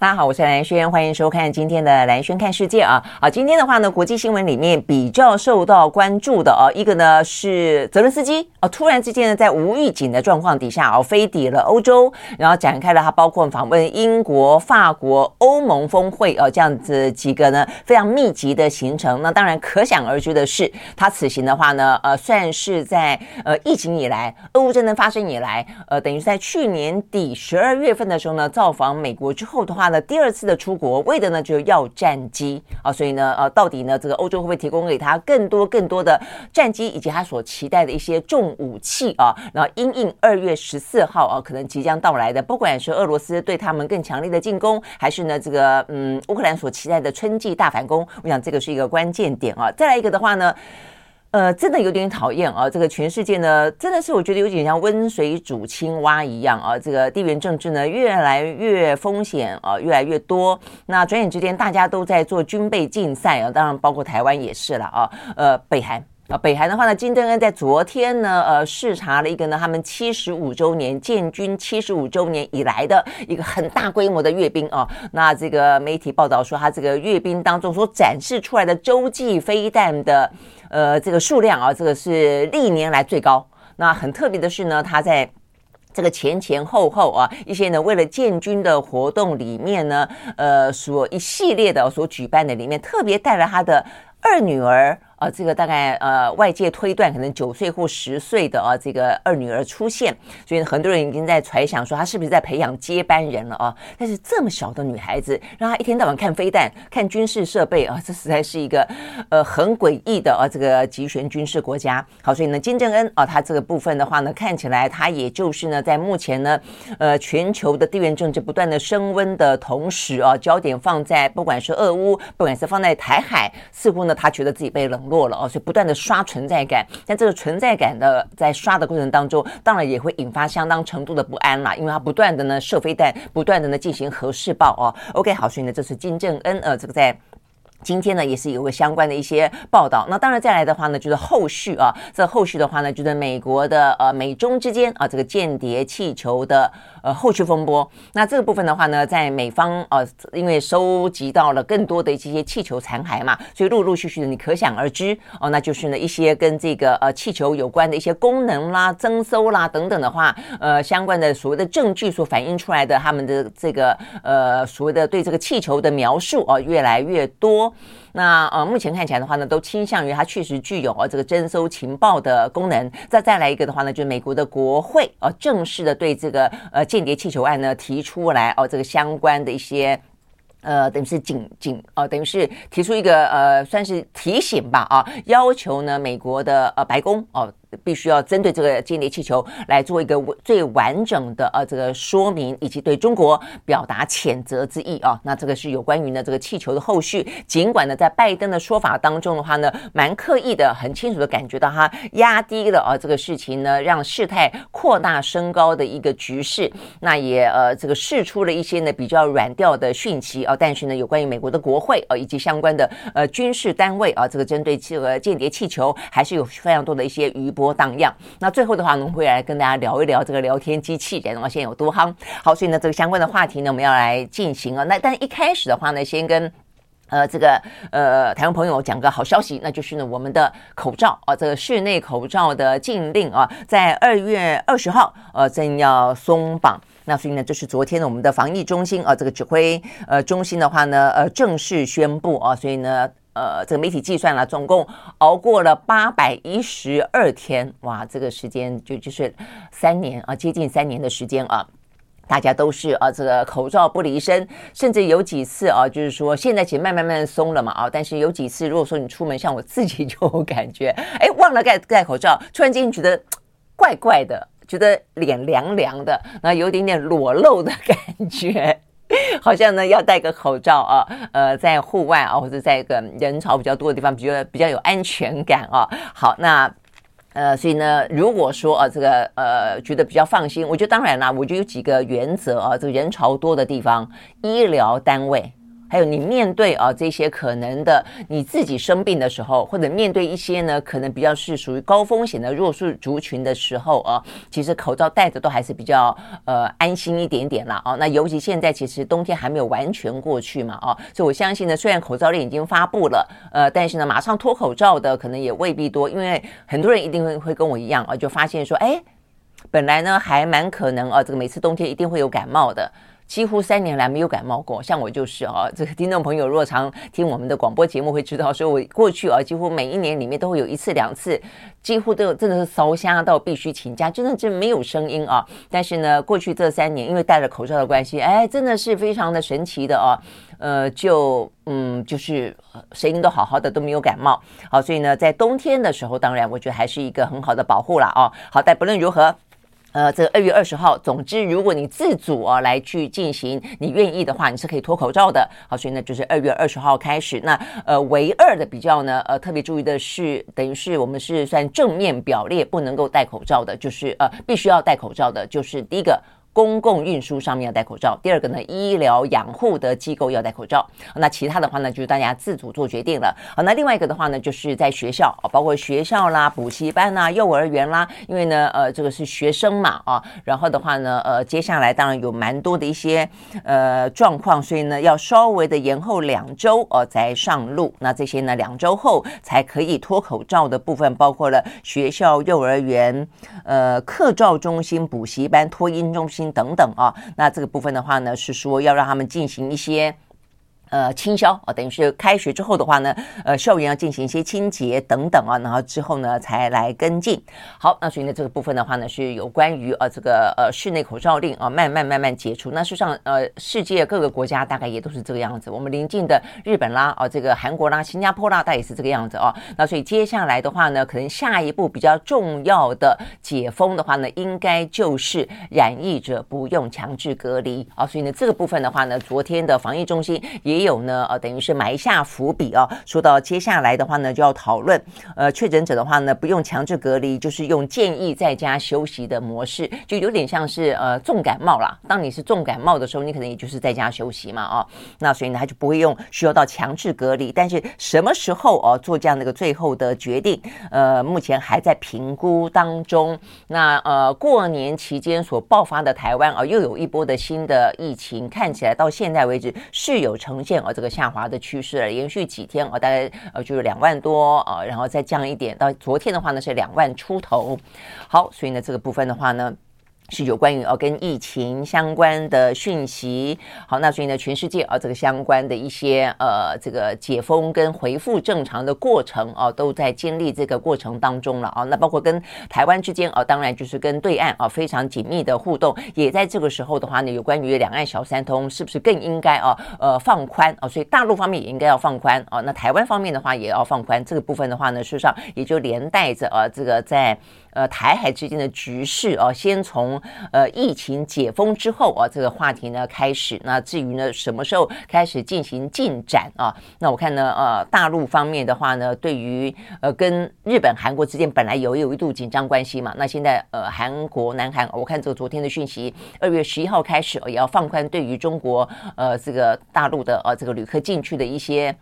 大家好，我是兰轩，欢迎收看今天的兰轩看世界啊。好，今天的话呢，国际新闻里面比较受到关注的啊，一个呢是泽伦斯基啊，突然之间呢，在无预警的状况底下啊，飞抵了欧洲，然后展开了他包括访问英国、法国、欧盟峰会啊这样子几个呢非常密集的行程。那当然可想而知的是，他此行的话呢，呃，算是在呃疫情以来，俄乌战争发生以来，呃，等于是在去年底十二月份的时候呢，造访美国之后的话。那第二次的出国，为的呢就是要战机啊，所以呢，呃，到底呢，这个欧洲会不会提供给他更多更多的战机，以及他所期待的一些重武器啊？然后因应二月十四号啊，可能即将到来的，不管是俄罗斯对他们更强烈的进攻，还是呢，这个嗯，乌克兰所期待的春季大反攻，我想这个是一个关键点啊。再来一个的话呢。呃，真的有点讨厌啊！这个全世界呢，真的是我觉得有点像温水煮青蛙一样啊！这个地缘政治呢，越来越风险啊，越来越多。那转眼之间，大家都在做军备竞赛啊，当然包括台湾也是了啊。呃，北韩啊，北韩的话呢，金正恩在昨天呢，呃，视察了一个呢，他们七十五周年建军七十五周年以来的一个很大规模的阅兵啊。那这个媒体报道说，他这个阅兵当中所展示出来的洲际飞弹的。呃，这个数量啊，这个是历年来最高。那很特别的是呢，他在这个前前后后啊，一些呢为了建军的活动里面呢，呃，所一系列的所举办的里面，特别带了他的二女儿。啊，这个大概呃，外界推断可能九岁或十岁的啊，这个二女儿出现，所以很多人已经在揣想说，她是不是在培养接班人了啊？但是这么小的女孩子，让她一天到晚看飞弹、看军事设备啊，这实在是一个呃很诡异的啊，这个集权军事国家。好，所以呢，金正恩啊，他这个部分的话呢，看起来他也就是呢，在目前呢，呃，全球的地缘政治不断的升温的同时啊，焦点放在不管是俄乌，不管是放在台海，似乎呢，他觉得自己被冷。落了哦，所以不断的刷存在感，但这个存在感的在刷的过程当中，当然也会引发相当程度的不安啦，因为他不断的呢射飞弹，不断的呢进行核试爆哦。OK，好，所以呢这是金正恩呃这个在。今天呢，也是有个相关的一些报道。那当然再来的话呢，就是后续啊，这后续的话呢，就是美国的呃美中之间啊这个间谍气球的呃后续风波。那这个部分的话呢，在美方呃因为收集到了更多的一些气球残骸嘛，所以陆陆续续的你可想而知哦，那就是呢一些跟这个呃气球有关的一些功能啦、征收啦等等的话，呃相关的所谓的证据所反映出来的他们的这个呃所谓的对这个气球的描述啊越来越多。那呃，目前看起来的话呢，都倾向于它确实具有啊这个征收情报的功能。再再来一个的话呢，就是美国的国会啊，正式的对这个呃间谍气球案呢提出来哦，这个相关的一些呃，等于是警警啊，等于是提出一个呃，算是提醒吧啊，要求呢美国的呃白宫哦。必须要针对这个间谍气球来做一个最完整的呃这个说明，以及对中国表达谴责之意啊。那这个是有关于呢这个气球的后续。尽管呢在拜登的说法当中的话呢，蛮刻意的，很清楚的感觉到他压低了啊这个事情呢，让事态扩大升高的一个局势。那也呃这个释出了一些呢比较软调的讯息啊。但是呢有关于美国的国会啊以及相关的呃军事单位啊，这个针对这个间谍气球还是有非常多的一些余。波荡漾，那最后的话呢，我们会来跟大家聊一聊这个聊天机器人，然后现在有多夯。好，所以呢，这个相关的话题呢，我们要来进行啊。那但一开始的话呢，先跟呃这个呃台湾朋友讲个好消息，那就是呢，我们的口罩啊，这个室内口罩的禁令啊，在二月二十号呃正要松绑。那所以呢，就是昨天呢，我们的防疫中心啊，这个指挥呃中心的话呢，呃正式宣布啊，所以呢。呃，这个媒体计算了，总共熬过了八百一十二天，哇，这个时间就就是三年啊，接近三年的时间啊，大家都是啊，这个口罩不离身，甚至有几次啊，就是说现在其实慢慢慢松了嘛啊，但是有几次，如果说你出门，像我自己就感觉，哎，忘了盖盖口罩，突然间觉得怪怪的，觉得脸凉凉的，然后有点点裸露的感觉。好像呢，要戴个口罩啊，呃，在户外啊，或者在一个人潮比较多的地方，比较比较有安全感啊。好，那呃，所以呢，如果说啊，这个呃，觉得比较放心，我觉得当然啦，我就有几个原则啊，这个人潮多的地方，医疗单位。还有你面对啊这些可能的你自己生病的时候，或者面对一些呢可能比较是属于高风险的弱势族群的时候啊，其实口罩戴着都还是比较呃安心一点点啦啊。那尤其现在其实冬天还没有完全过去嘛啊，所以我相信呢，虽然口罩令已经发布了，呃，但是呢马上脱口罩的可能也未必多，因为很多人一定会会跟我一样啊，就发现说，哎，本来呢还蛮可能啊，这个每次冬天一定会有感冒的。几乎三年来没有感冒过，像我就是啊，这个听众朋友若常听我们的广播节目会知道，说我过去啊几乎每一年里面都会有一次两次，几乎都真的是烧瞎到必须请假，真的是没有声音啊。但是呢，过去这三年因为戴着口罩的关系，哎，真的是非常的神奇的啊。呃，就嗯，就是声音都好好的，都没有感冒。好，所以呢，在冬天的时候，当然我觉得还是一个很好的保护了啊。好，但不论如何。呃，这个二月二十号，总之，如果你自主啊来去进行，你愿意的话，你是可以脱口罩的。好，所以呢，就是二月二十号开始。那呃，唯二的比较呢，呃，特别注意的是，等于是我们是算正面表列不能够戴口罩的，就是呃，必须要戴口罩的，就是第一个。公共运输上面要戴口罩。第二个呢，医疗养护的机构要戴口罩。那其他的话呢，就是大家自主做决定了。好，那另外一个的话呢，就是在学校，包括学校啦、补习班啦、幼儿园啦，因为呢，呃，这个是学生嘛，啊，然后的话呢，呃，接下来当然有蛮多的一些呃状况，所以呢，要稍微的延后两周哦，再上路。那这些呢，两周后才可以脱口罩的部分，包括了学校、幼儿园、呃，课照中心、补习班、托婴中心。等等啊，那这个部分的话呢，是说要让他们进行一些。呃，清消啊，等于是开学之后的话呢，呃，校园要进行一些清洁等等啊，然后之后呢才来跟进。好，那所以呢这个部分的话呢，是有关于呃这个呃室内口罩令啊，慢慢慢慢解除。那事实上呃，世界各个国家大概也都是这个样子。我们邻近的日本啦，啊，这个韩国啦、新加坡啦，大概也是这个样子啊。那所以接下来的话呢，可能下一步比较重要的解封的话呢，应该就是染疫者不用强制隔离啊。所以呢这个部分的话呢，昨天的防疫中心也。也有呢，呃，等于是埋下伏笔啊。说到接下来的话呢，就要讨论，呃，确诊者的话呢，不用强制隔离，就是用建议在家休息的模式，就有点像是呃重感冒啦。当你是重感冒的时候，你可能也就是在家休息嘛，啊，那所以呢，他就不会用需要到强制隔离。但是什么时候哦做这样的一个最后的决定？呃，目前还在评估当中。那呃，过年期间所爆发的台湾啊，又有一波的新的疫情，看起来到现在为止是有呈现啊这个下滑的趋势了，连续几天啊，大概呃就是两万多啊，然后再降一点，到昨天的话呢是两万出头。好，所以呢这个部分的话呢。是有关于哦跟疫情相关的讯息，好，那所以呢，全世界啊这个相关的一些呃这个解封跟恢复正常的过程啊，都在经历这个过程当中了啊。那包括跟台湾之间啊，当然就是跟对岸啊非常紧密的互动，也在这个时候的话呢，有关于两岸小三通是不是更应该啊呃放宽啊？所以大陆方面也应该要放宽啊，那台湾方面的话也要放宽这个部分的话呢，事实上也就连带着啊这个在。呃，台海之间的局势啊，先从呃疫情解封之后啊，这个话题呢开始。那至于呢，什么时候开始进行进展啊？那我看呢，呃，大陆方面的话呢，对于呃跟日本、韩国之间本来有有一度紧张关系嘛，那现在呃韩国、南韩，我看这个昨天的讯息，二月十一号开始也要放宽对于中国呃这个大陆的呃这个旅客进去的一些。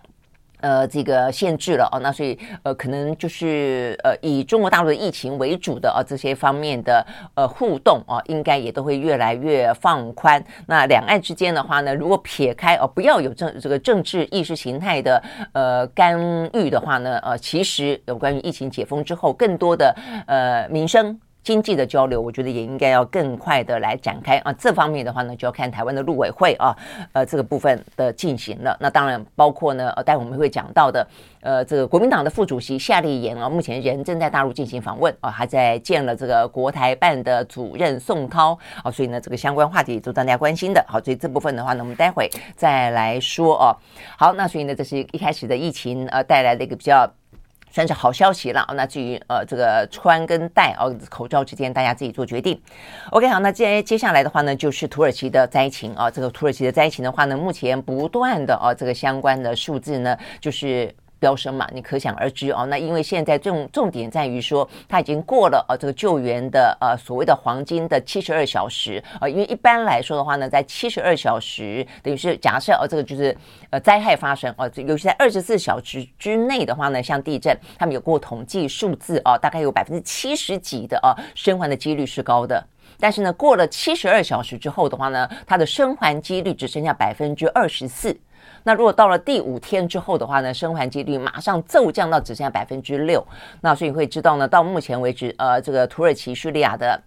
呃，这个限制了哦，那所以呃，可能就是呃，以中国大陆的疫情为主的啊，这些方面的呃互动啊，应该也都会越来越放宽。那两岸之间的话呢，如果撇开哦，不要有政这个政治意识形态的呃干预的话呢，呃，其实有关于疫情解封之后，更多的呃民生。经济的交流，我觉得也应该要更快的来展开啊。这方面的话呢，就要看台湾的陆委会啊，呃，这个部分的进行了。那当然包括呢，呃，待会我们会讲到的，呃，这个国民党的副主席夏立言啊，目前人正在大陆进行访问啊，还在见了这个国台办的主任宋涛啊，所以呢，这个相关话题也都大家关心的。好，所以这部分的话呢，我们待会再来说哦。好，那所以呢，这是一开始的疫情呃带来的一个比较。算是好消息了，那至于呃这个穿跟戴哦口罩之间，大家自己做决定。OK，好，那接接下来的话呢，就是土耳其的灾情啊。这个土耳其的灾情的话呢，目前不断的哦这个相关的数字呢，就是飙升嘛，你可想而知哦。那因为现在重重点在于说，它已经过了呃这个救援的呃所谓的黄金的七十二小时啊、呃。因为一般来说的话呢，在七十二小时，等于是假设哦、这个就是呃灾害发生哦、呃，尤其在二十四小时之内的话呢，像地震，他们有过统计数字哦、大概有百分之七十几的啊、生还的几率是高的。但是呢，过了七十二小时之后的话呢，它的生还几率只剩下百分之二十四。那如果到了第五天之后的话呢，生还几率马上骤降到只剩下百分之六。那所以会知道呢，到目前为止，呃，这个土耳其叙利亚的。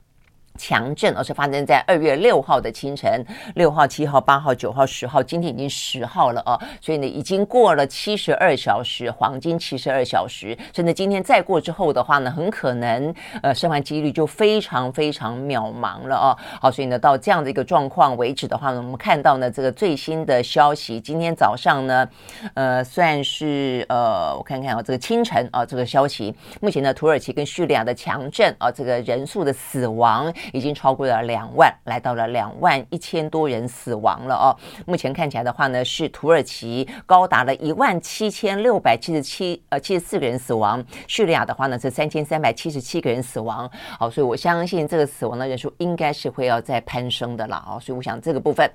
强震，而是发生在二月六号的清晨，六号、七号、八号、九号、十号，今天已经十号了啊，所以呢，已经过了七十二小时，黄金七十二小时，甚至今天再过之后的话呢，很可能呃，生还几率就非常非常渺茫了啊。好，所以呢，到这样的一个状况为止的话呢，我们看到呢，这个最新的消息，今天早上呢，呃，算是呃，我看看啊，这个清晨啊，这个消息，目前呢，土耳其跟叙利亚的强震啊，这个人数的死亡。已经超过了两万，来到了两万一千多人死亡了哦。目前看起来的话呢，是土耳其高达了一万七千六百七十七呃七十四个人死亡，叙利亚的话呢是三千三百七十七个人死亡。好，所以我相信这个死亡的人数应该是会要再攀升的了哦。所以我想这个部分。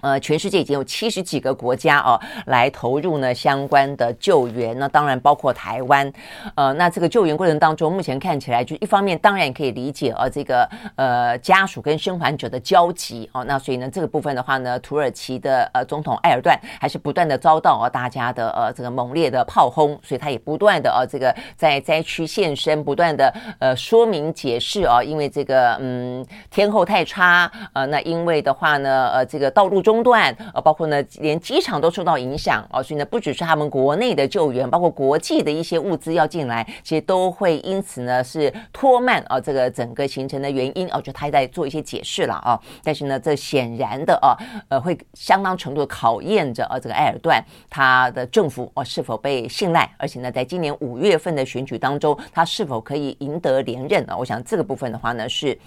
呃，全世界已经有七十几个国家哦，来投入呢相关的救援。那当然包括台湾。呃，那这个救援过程当中，目前看起来就一方面当然可以理解啊，这个呃家属跟生还者的焦急哦。那所以呢，这个部分的话呢，土耳其的呃总统埃尔段还是不断的遭到啊大家的呃这个猛烈的炮轰，所以他也不断的呃这个在灾区现身，不断的呃说明解释啊，因为这个嗯天候太差呃，那因为的话呢呃这个道路中。中断，呃，包括呢，连机场都受到影响哦，所以呢，不只是他们国内的救援，包括国际的一些物资要进来，其实都会因此呢是拖慢啊这个整个行程的原因哦，就他在做一些解释了啊，但是呢，这显然的啊，呃，会相当程度考验着啊这个埃尔段他的政府哦是否被信赖，而且呢，在今年五月份的选举当中，他是否可以赢得连任啊？我想这个部分的话呢是。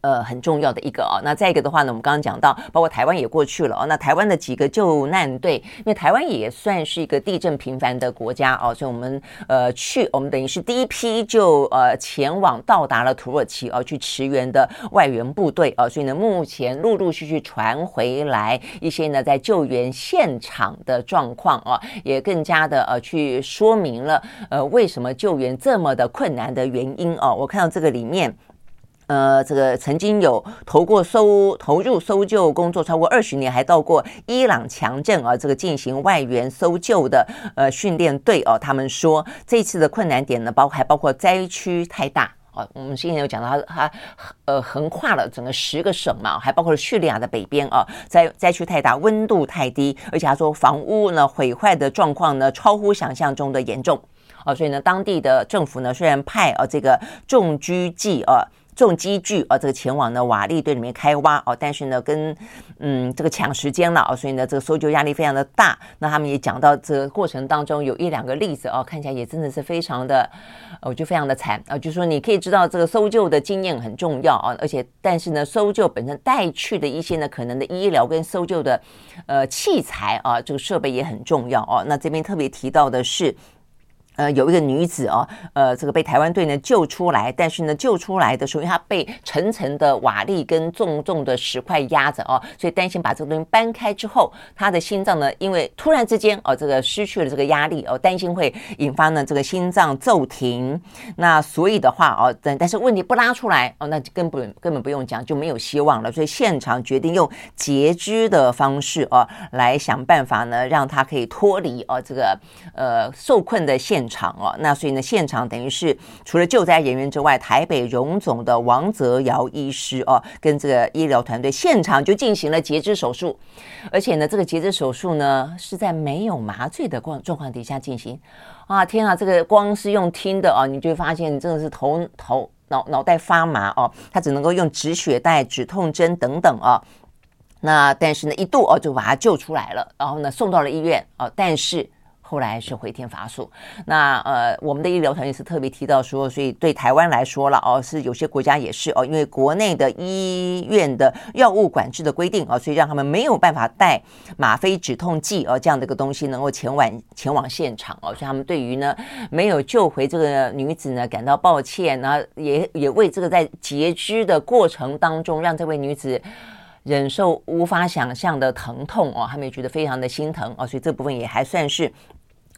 呃，很重要的一个、哦，那再一个的话呢，我们刚刚讲到，包括台湾也过去了哦。那台湾的几个救难队，因为台湾也算是一个地震频繁的国家哦，所以我们呃去，我们等于是第一批就呃前往到达了土耳其哦，去驰援的外援部队哦，所以呢，目前陆陆续续传回来一些呢在救援现场的状况哦，也更加的呃去说明了呃为什么救援这么的困难的原因哦。我看到这个里面。呃，这个曾经有投过搜投入搜救工作超过二十年，还到过伊朗强震啊，这个进行外援搜救的呃训练队哦，他们说这次的困难点呢，包括还包括灾区太大哦，我们之前有讲到它它呃横跨了整个十个省嘛，还包括了叙利亚的北边啊，灾灾区太大，温度太低，而且他说房屋呢毁坏的状况呢超乎想象中的严重啊，所以呢，当地的政府呢虽然派啊这个重机具啊。重机具啊，这个前往呢瓦砾堆里面开挖哦，但是呢跟嗯这个抢时间了哦，所以呢这个搜救压力非常的大。那他们也讲到这个过程当中有一两个例子哦，看起来也真的是非常的，我觉得非常的惨啊。就说你可以知道这个搜救的经验很重要啊，而且但是呢搜救本身带去的一些呢可能的医疗跟搜救的呃器材啊，这个设备也很重要哦。那这边特别提到的是。呃，有一个女子哦，呃，这个被台湾队呢救出来，但是呢救出来的时候，因为她被层层的瓦砾跟重重的石块压着哦，所以担心把这个东西搬开之后，她的心脏呢，因为突然之间哦，这个失去了这个压力哦，担心会引发呢这个心脏骤停。那所以的话哦，但但是问题不拉出来哦，那就根本根本不用讲，就没有希望了。所以现场决定用截肢的方式哦，来想办法呢，让她可以脱离哦这个呃受困的现场。场哦，那所以呢，现场等于是除了救灾人员之外，台北荣总的王泽尧医师哦，跟这个医疗团队现场就进行了截肢手术，而且呢，这个截肢手术呢是在没有麻醉的状状况底下进行啊！天啊，这个光是用听的哦，你就会发现你真的是头头脑脑袋发麻哦，他只能够用止血带、止痛针等等啊。那但是呢，一度哦就把他救出来了，然后呢送到了医院哦，但是。后来是回天乏术。那呃，我们的医疗团也是特别提到说，所以对台湾来说了哦，是有些国家也是哦，因为国内的医院的药物管制的规定哦，所以让他们没有办法带吗啡止痛剂哦这样的一个东西能够前往前往现场哦，所以他们对于呢没有救回这个女子呢感到抱歉，然后也也为这个在截肢的过程当中让这位女子。忍受无法想象的疼痛哦，他们也觉得非常的心疼哦，所以这部分也还算是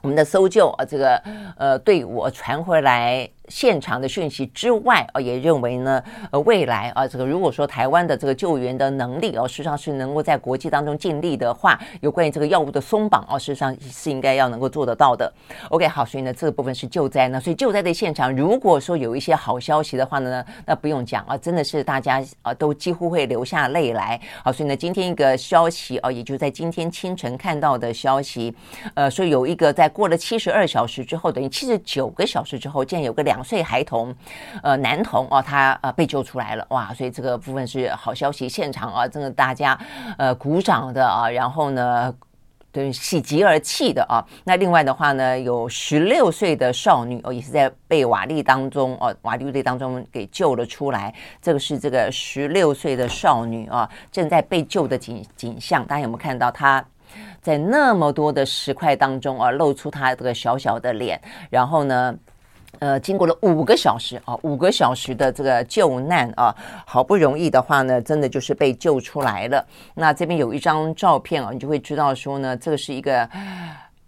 我们的搜救啊，这个呃队伍传回来。现场的讯息之外，啊，也认为呢，呃，未来啊，这个如果说台湾的这个救援的能力哦，实际上是能够在国际当中尽力的话，有关于这个药物的松绑哦，实际上是应该要能够做得到的。OK，好，所以呢，这个部分是救灾呢，所以救灾的现场，如果说有一些好消息的话呢，那不用讲啊，真的是大家啊都几乎会流下泪来。好，所以呢，今天一个消息啊，也就在今天清晨看到的消息，呃，说有一个在过了七十二小时之后，等于七十九个小时之后，竟然有个两。两岁孩童，呃，男童哦，他呃被救出来了，哇！所以这个部分是好消息，现场啊，真的大家呃鼓掌的啊，然后呢，对，喜极而泣的啊。那另外的话呢，有十六岁的少女哦，也是在被瓦砾当中哦，瓦砾堆当中给救了出来。这个是这个十六岁的少女啊，正在被救的景景象，大家有没有看到她在那么多的石块当中啊，露出她这个小小的脸，然后呢？呃，经过了五个小时啊，五个小时的这个救难啊，好不容易的话呢，真的就是被救出来了。那这边有一张照片啊，你就会知道说呢，这个是一个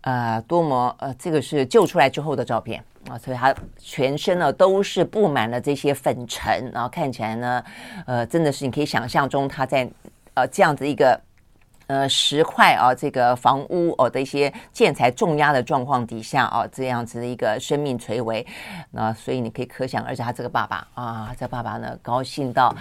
呃多么呃，这个是救出来之后的照片啊，所以他全身呢都是布满了这些粉尘，然后看起来呢，呃，真的是你可以想象中他在呃这样子一个。呃，石块啊，这个房屋哦的一些建材重压的状况底下啊，这样子的一个生命垂危，那所以你可以可想而知，他这个爸爸啊，这爸爸呢高兴到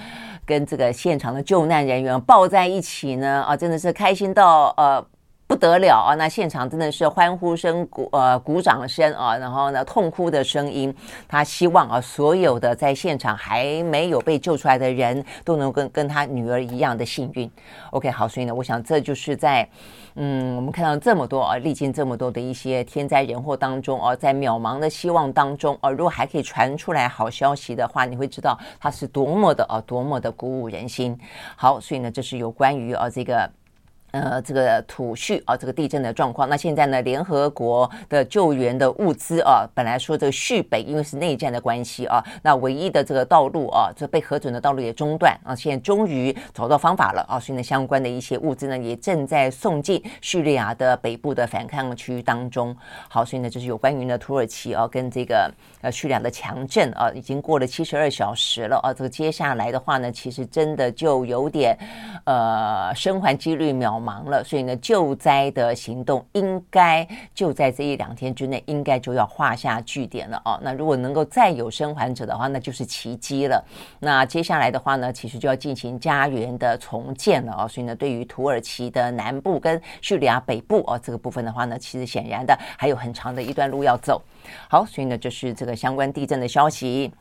跟这个现场的救难人员抱在一起呢，啊，真的是开心到呃。不得了啊！那现场真的是欢呼声、鼓呃鼓掌声啊，然后呢痛哭的声音。他希望啊，所有的在现场还没有被救出来的人都能跟跟他女儿一样的幸运。OK，好，所以呢，我想这就是在嗯，我们看到这么多啊，历经这么多的一些天灾人祸当中啊，在渺茫的希望当中啊，如果还可以传出来好消息的话，你会知道它是多么的啊，多么的鼓舞人心。好，所以呢，这是有关于啊这个。呃，这个土叙啊，这个地震的状况。那现在呢，联合国的救援的物资啊，本来说这个叙北因为是内战的关系啊，那唯一的这个道路啊，这被核准的道路也中断啊。现在终于找到方法了啊，所以呢，相关的一些物资呢，也正在送进叙利亚的北部的反抗区当中。好，所以呢，这是有关于呢土耳其啊，跟这个呃叙利亚的强震啊，已经过了七十二小时了啊。这个接下来的话呢，其实真的就有点呃生还几率渺。忙了，所以呢，救灾的行动应该就在这一两天之内，应该就要画下句点了哦。那如果能够再有生还者的话，那就是奇迹了。那接下来的话呢，其实就要进行家园的重建了哦。所以呢，对于土耳其的南部跟叙利亚北部哦，这个部分的话呢，其实显然的还有很长的一段路要走。好，所以呢，就是这个相关地震的消息。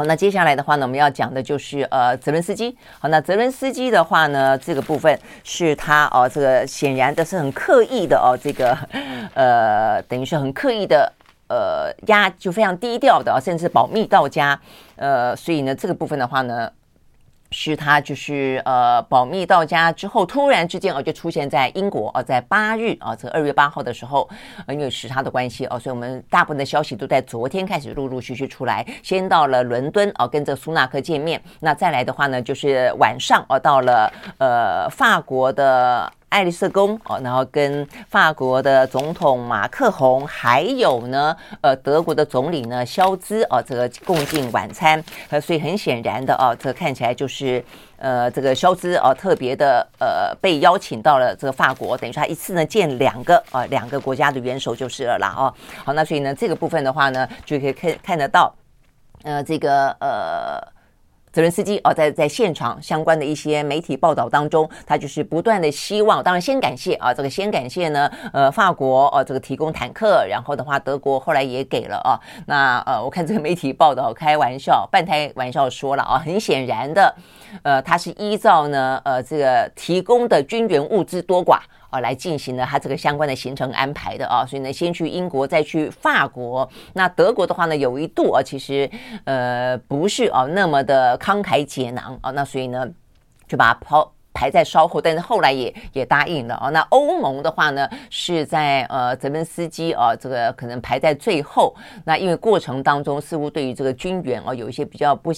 好，那接下来的话呢，我们要讲的就是呃，泽伦斯基。好，那泽伦斯基的话呢，这个部分是他哦，这个显然的是很刻意的哦，这个 呃，等于是很刻意的呃压，就非常低调的，甚至保密到家。呃，所以呢，这个部分的话呢。是他就是呃保密到家之后，突然之间哦就出现在英国哦，在八日啊，这二月八号的时候，因为时差的关系哦，所以我们大部分的消息都在昨天开始陆陆续续出来。先到了伦敦哦，跟这苏纳克见面。那再来的话呢，就是晚上哦，到了呃法国的。爱丽舍宫哦，然后跟法国的总统马克宏，还有呢，呃，德国的总理呢，肖兹哦，这个共进晚餐。呃，所以很显然的哦，这看起来就是呃，这个肖兹哦，特别的呃，被邀请到了这个法国，等于说他一次呢见两个啊，两个国家的元首就是了啦哦。好，那所以呢，这个部分的话呢，就可以看看得到，呃，这个呃。泽伦斯基哦，在在现场相关的一些媒体报道当中，他就是不断的希望，当然先感谢啊，这个先感谢呢，呃，法国哦，这个提供坦克，然后的话，德国后来也给了啊。那呃，我看这个媒体报道，开玩笑，半开玩笑说了啊，很显然的，呃，他是依照呢，呃，这个提供的军援物资多寡。啊来进行了他这个相关的行程安排的啊，所以呢，先去英国，再去法国。那德国的话呢，有一度啊，其实呃不是啊那么的慷慨解囊啊，那所以呢，就把它抛。排在稍后，但是后来也也答应了哦。那欧盟的话呢，是在呃泽连斯基啊，这个可能排在最后。那因为过程当中似乎对于这个军援哦有一些比较不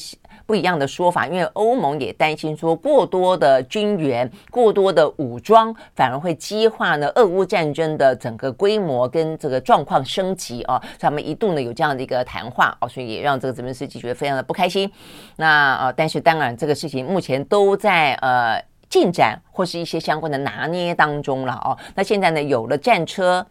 不一样的说法，因为欧盟也担心说过多的军援、过多的武装，反而会激化呢俄乌战争的整个规模跟这个状况升级啊。他们一度呢有这样的一个谈话哦，所以也让这个泽连斯基觉得非常的不开心。那呃，但是当然这个事情目前都在呃。进展或是一些相关的拿捏当中了哦，那现在呢有了战车。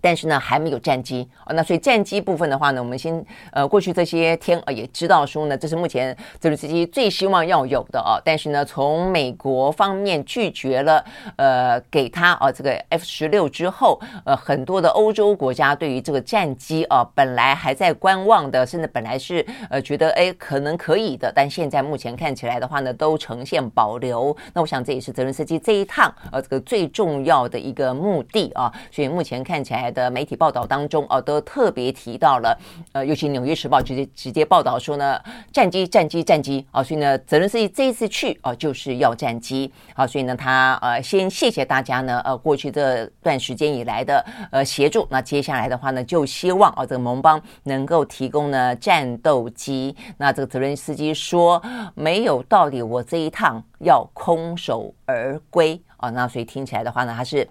但是呢，还没有战机哦。那所以战机部分的话呢，我们先呃，过去这些天呃也知道说呢，这是目前泽连斯基最希望要有的哦。但是呢，从美国方面拒绝了呃给他啊这个 F 十六之后，呃很多的欧洲国家对于这个战机啊本来还在观望的，甚至本来是呃觉得哎可能可以的，但现在目前看起来的话呢，都呈现保留。那我想这也是泽连斯基这一趟呃这个最重要的一个目的啊。所以目前看起来。的媒体报道当中哦，都特别提到了，呃，尤其《纽约时报》直接直接报道说呢，战机、战机、战机啊，所以呢，泽连斯基这一次去哦，就是要战机，好，所以呢，他呃，先谢谢大家呢，呃，过去这段时间以来的呃协助，那接下来的话呢，就希望啊，这个盟邦能够提供呢战斗机。那这个泽连斯基说没有道理，我这一趟要空手而归啊，那所以听起来的话呢，他是。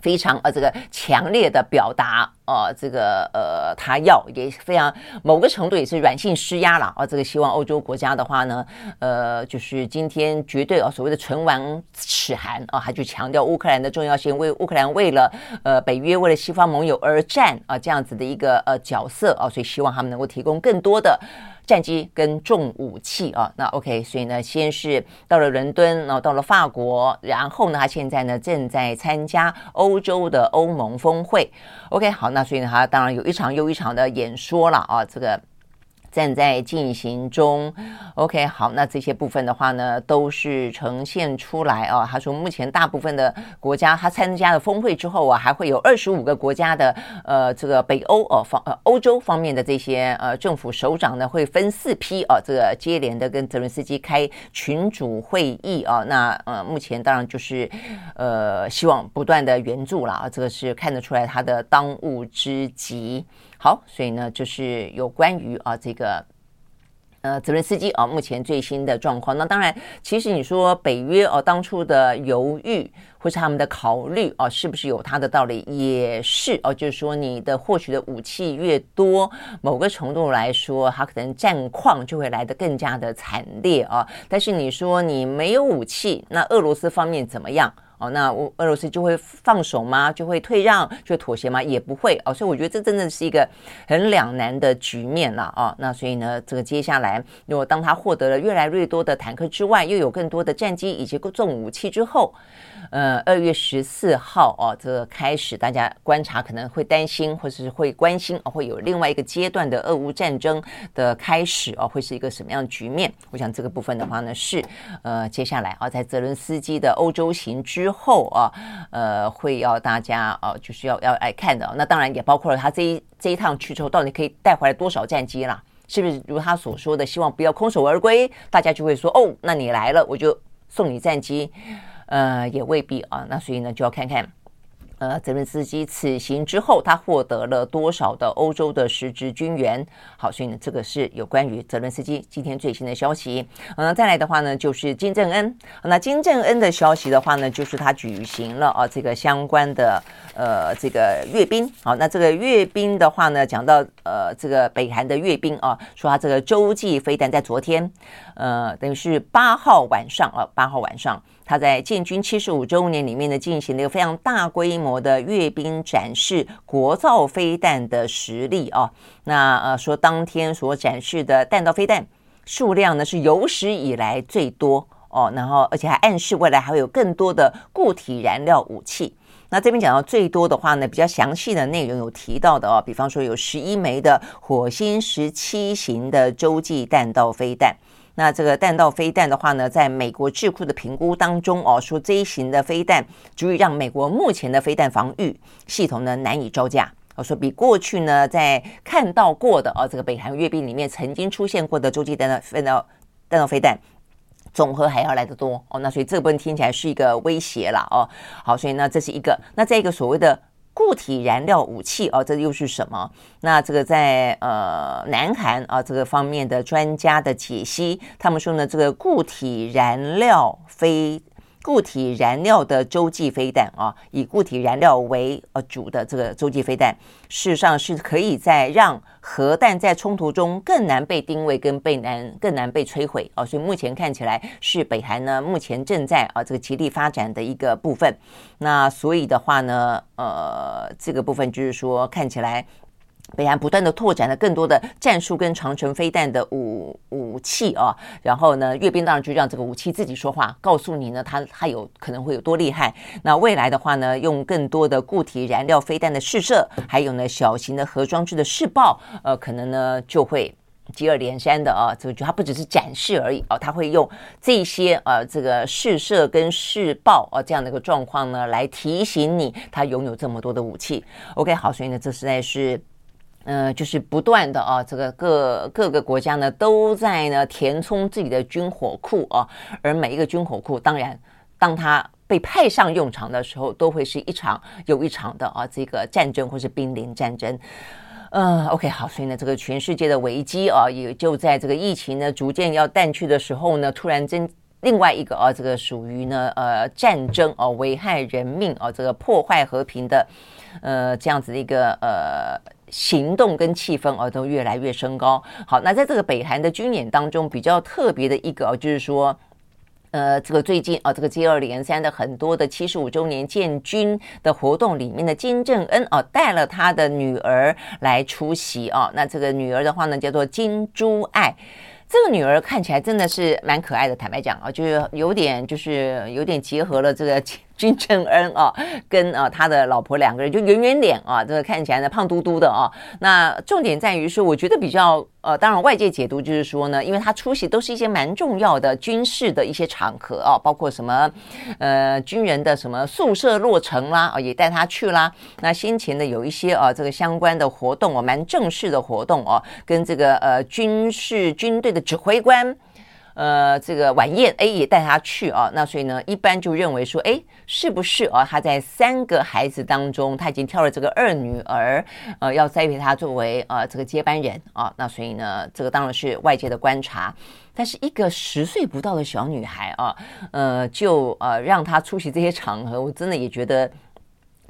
非常呃，这个强烈的表达，呃，这个呃，他要也非常某个程度也是软性施压了啊。这个希望欧洲国家的话呢，呃，就是今天绝对啊，所谓的唇亡齿寒啊，还去强调乌克兰的重要性，为乌克兰为了呃北约为了西方盟友而战啊，这样子的一个呃角色啊，所以希望他们能够提供更多的。战机跟重武器啊，那 OK，所以呢，先是到了伦敦，然后到了法国，然后呢，他现在呢正在参加欧洲的欧盟峰会。OK，好，那所以呢，他当然有一场又一场的演说了啊，这个。正在进行中，OK，好，那这些部分的话呢，都是呈现出来啊。他说，目前大部分的国家，他参加了峰会之后啊，还会有二十五个国家的呃，这个北欧哦方呃欧洲方面的这些呃政府首长呢，会分四批啊，这个接连的跟泽连斯基开群组会议啊。那呃，目前当然就是呃，希望不断的援助了啊，这个是看得出来他的当务之急。好，所以呢，就是有关于啊这个呃泽连斯基啊目前最新的状况。那当然，其实你说北约哦、当初的犹豫或是他们的考虑啊，是不是有他的道理？也是哦、就是说你的获取的武器越多，某个程度来说，它可能战况就会来得更加的惨烈啊。但是你说你没有武器，那俄罗斯方面怎么样？哦，那俄俄罗斯就会放手吗？就会退让，就妥协吗？也不会哦，所以我觉得这真的是一个很两难的局面了、哦。那所以呢，这个接下来，如果当他获得了越来越多的坦克之外，又有更多的战机以及各种武器之后，呃，二月十四号哦，这个开始大家观察可能会担心，或者是会关心哦，会有另外一个阶段的俄乌战争的开始哦，会是一个什么样的局面？我想这个部分的话呢，是呃，接下来啊，在泽伦斯基的欧洲行之。后啊，呃，会要大家啊，就是要要来看的。那当然也包括了他这一这一趟去之后，到底可以带回来多少战机啦？是不是如他所说的，希望不要空手而归？大家就会说，哦，那你来了，我就送你战机。呃，也未必啊。那所以呢，就要看看。呃，泽连斯基此行之后，他获得了多少的欧洲的实质军援？好，所以呢，这个是有关于泽连斯基今天最新的消息。嗯，再来的话呢，就是金正恩。那金正恩的消息的话呢，就是他举行了啊这个相关的呃这个阅兵。好，那这个阅兵的话呢，讲到呃这个北韩的阅兵啊，说他这个洲际飞弹在昨天，呃，等于是八号晚上啊，八号晚上。他在建军七十五周年里面呢，进行了一个非常大规模的阅兵展示，国造飞弹的实力啊。那呃说当天所展示的弹道飞弹数量呢是有史以来最多哦，然后而且还暗示未来还会有更多的固体燃料武器。那这边讲到最多的话呢，比较详细的内容有提到的哦，比方说有十一枚的火星十七型的洲际弹道飞弹。那这个弹道飞弹的话呢，在美国智库的评估当中哦，说这一型的飞弹足以让美国目前的飞弹防御系统呢难以招架。我说比过去呢，在看到过的哦，这个北韩阅兵里面曾经出现过的洲际弹道飞弹弹道飞弹总和还要来得多哦。那所以这个部分听起来是一个威胁了哦。好，所以呢这是一个。那再一个所谓的。固体燃料武器哦，这又是什么？那这个在呃南韩啊这个方面的专家的解析，他们说呢，这个固体燃料飞。固体燃料的洲际飞弹啊，以固体燃料为呃主的这个洲际飞弹，事实上是可以在让核弹在冲突中更难被定位，跟被难更难被摧毁啊。所以目前看起来是北韩呢目前正在啊这个极力发展的一个部分。那所以的话呢，呃，这个部分就是说看起来。北韩不断的拓展了更多的战术跟长程飞弹的武武器啊，然后呢，阅兵当然就让这个武器自己说话，告诉你呢，它它有可能会有多厉害。那未来的话呢，用更多的固体燃料飞弹的试射，还有呢，小型的核装置的试爆，呃，可能呢就会接二连三的啊，这个就它不只是展示而已啊，它会用这些呃这个试射跟试爆啊这样的一个状况呢，来提醒你它拥有这么多的武器。OK，好，所以呢，这实在是。呃，就是不断的啊，这个各各个国家呢都在呢填充自己的军火库啊，而每一个军火库，当然，当它被派上用场的时候，都会是一场又一场的啊这个战争或是濒临战争。嗯，OK，好，所以呢，这个全世界的危机啊，也就在这个疫情呢逐渐要淡去的时候呢，突然间另外一个啊，这个属于呢呃战争啊，危害人命啊，这个破坏和平的呃这样子的一个呃。行动跟气氛哦都越来越升高。好，那在这个北韩的军演当中，比较特别的一个哦，就是说，呃，这个最近啊，这个接二连三的很多的七十五周年建军的活动里面的金正恩哦，带了他的女儿来出席哦。那这个女儿的话呢，叫做金珠爱。这个女儿看起来真的是蛮可爱的，坦白讲啊，就是有点就是有点结合了这个。金正恩啊，跟啊他的老婆两个人就圆圆脸啊，这个看起来呢胖嘟嘟的啊。那重点在于说，我觉得比较呃，当然外界解读就是说呢，因为他出席都是一些蛮重要的军事的一些场合啊，包括什么呃军人的什么宿舍落成啦，啊也带他去啦。那先前的有一些啊这个相关的活动哦，蛮正式的活动哦，跟这个呃军事军队的指挥官。呃，这个晚宴，哎，也带他去啊。那所以呢，一般就认为说，哎，是不是啊？他在三个孩子当中，他已经挑了这个二女儿，呃，要栽培他作为呃这个接班人啊。那所以呢，这个当然是外界的观察。但是一个十岁不到的小女孩啊，呃，就呃让她出席这些场合，我真的也觉得。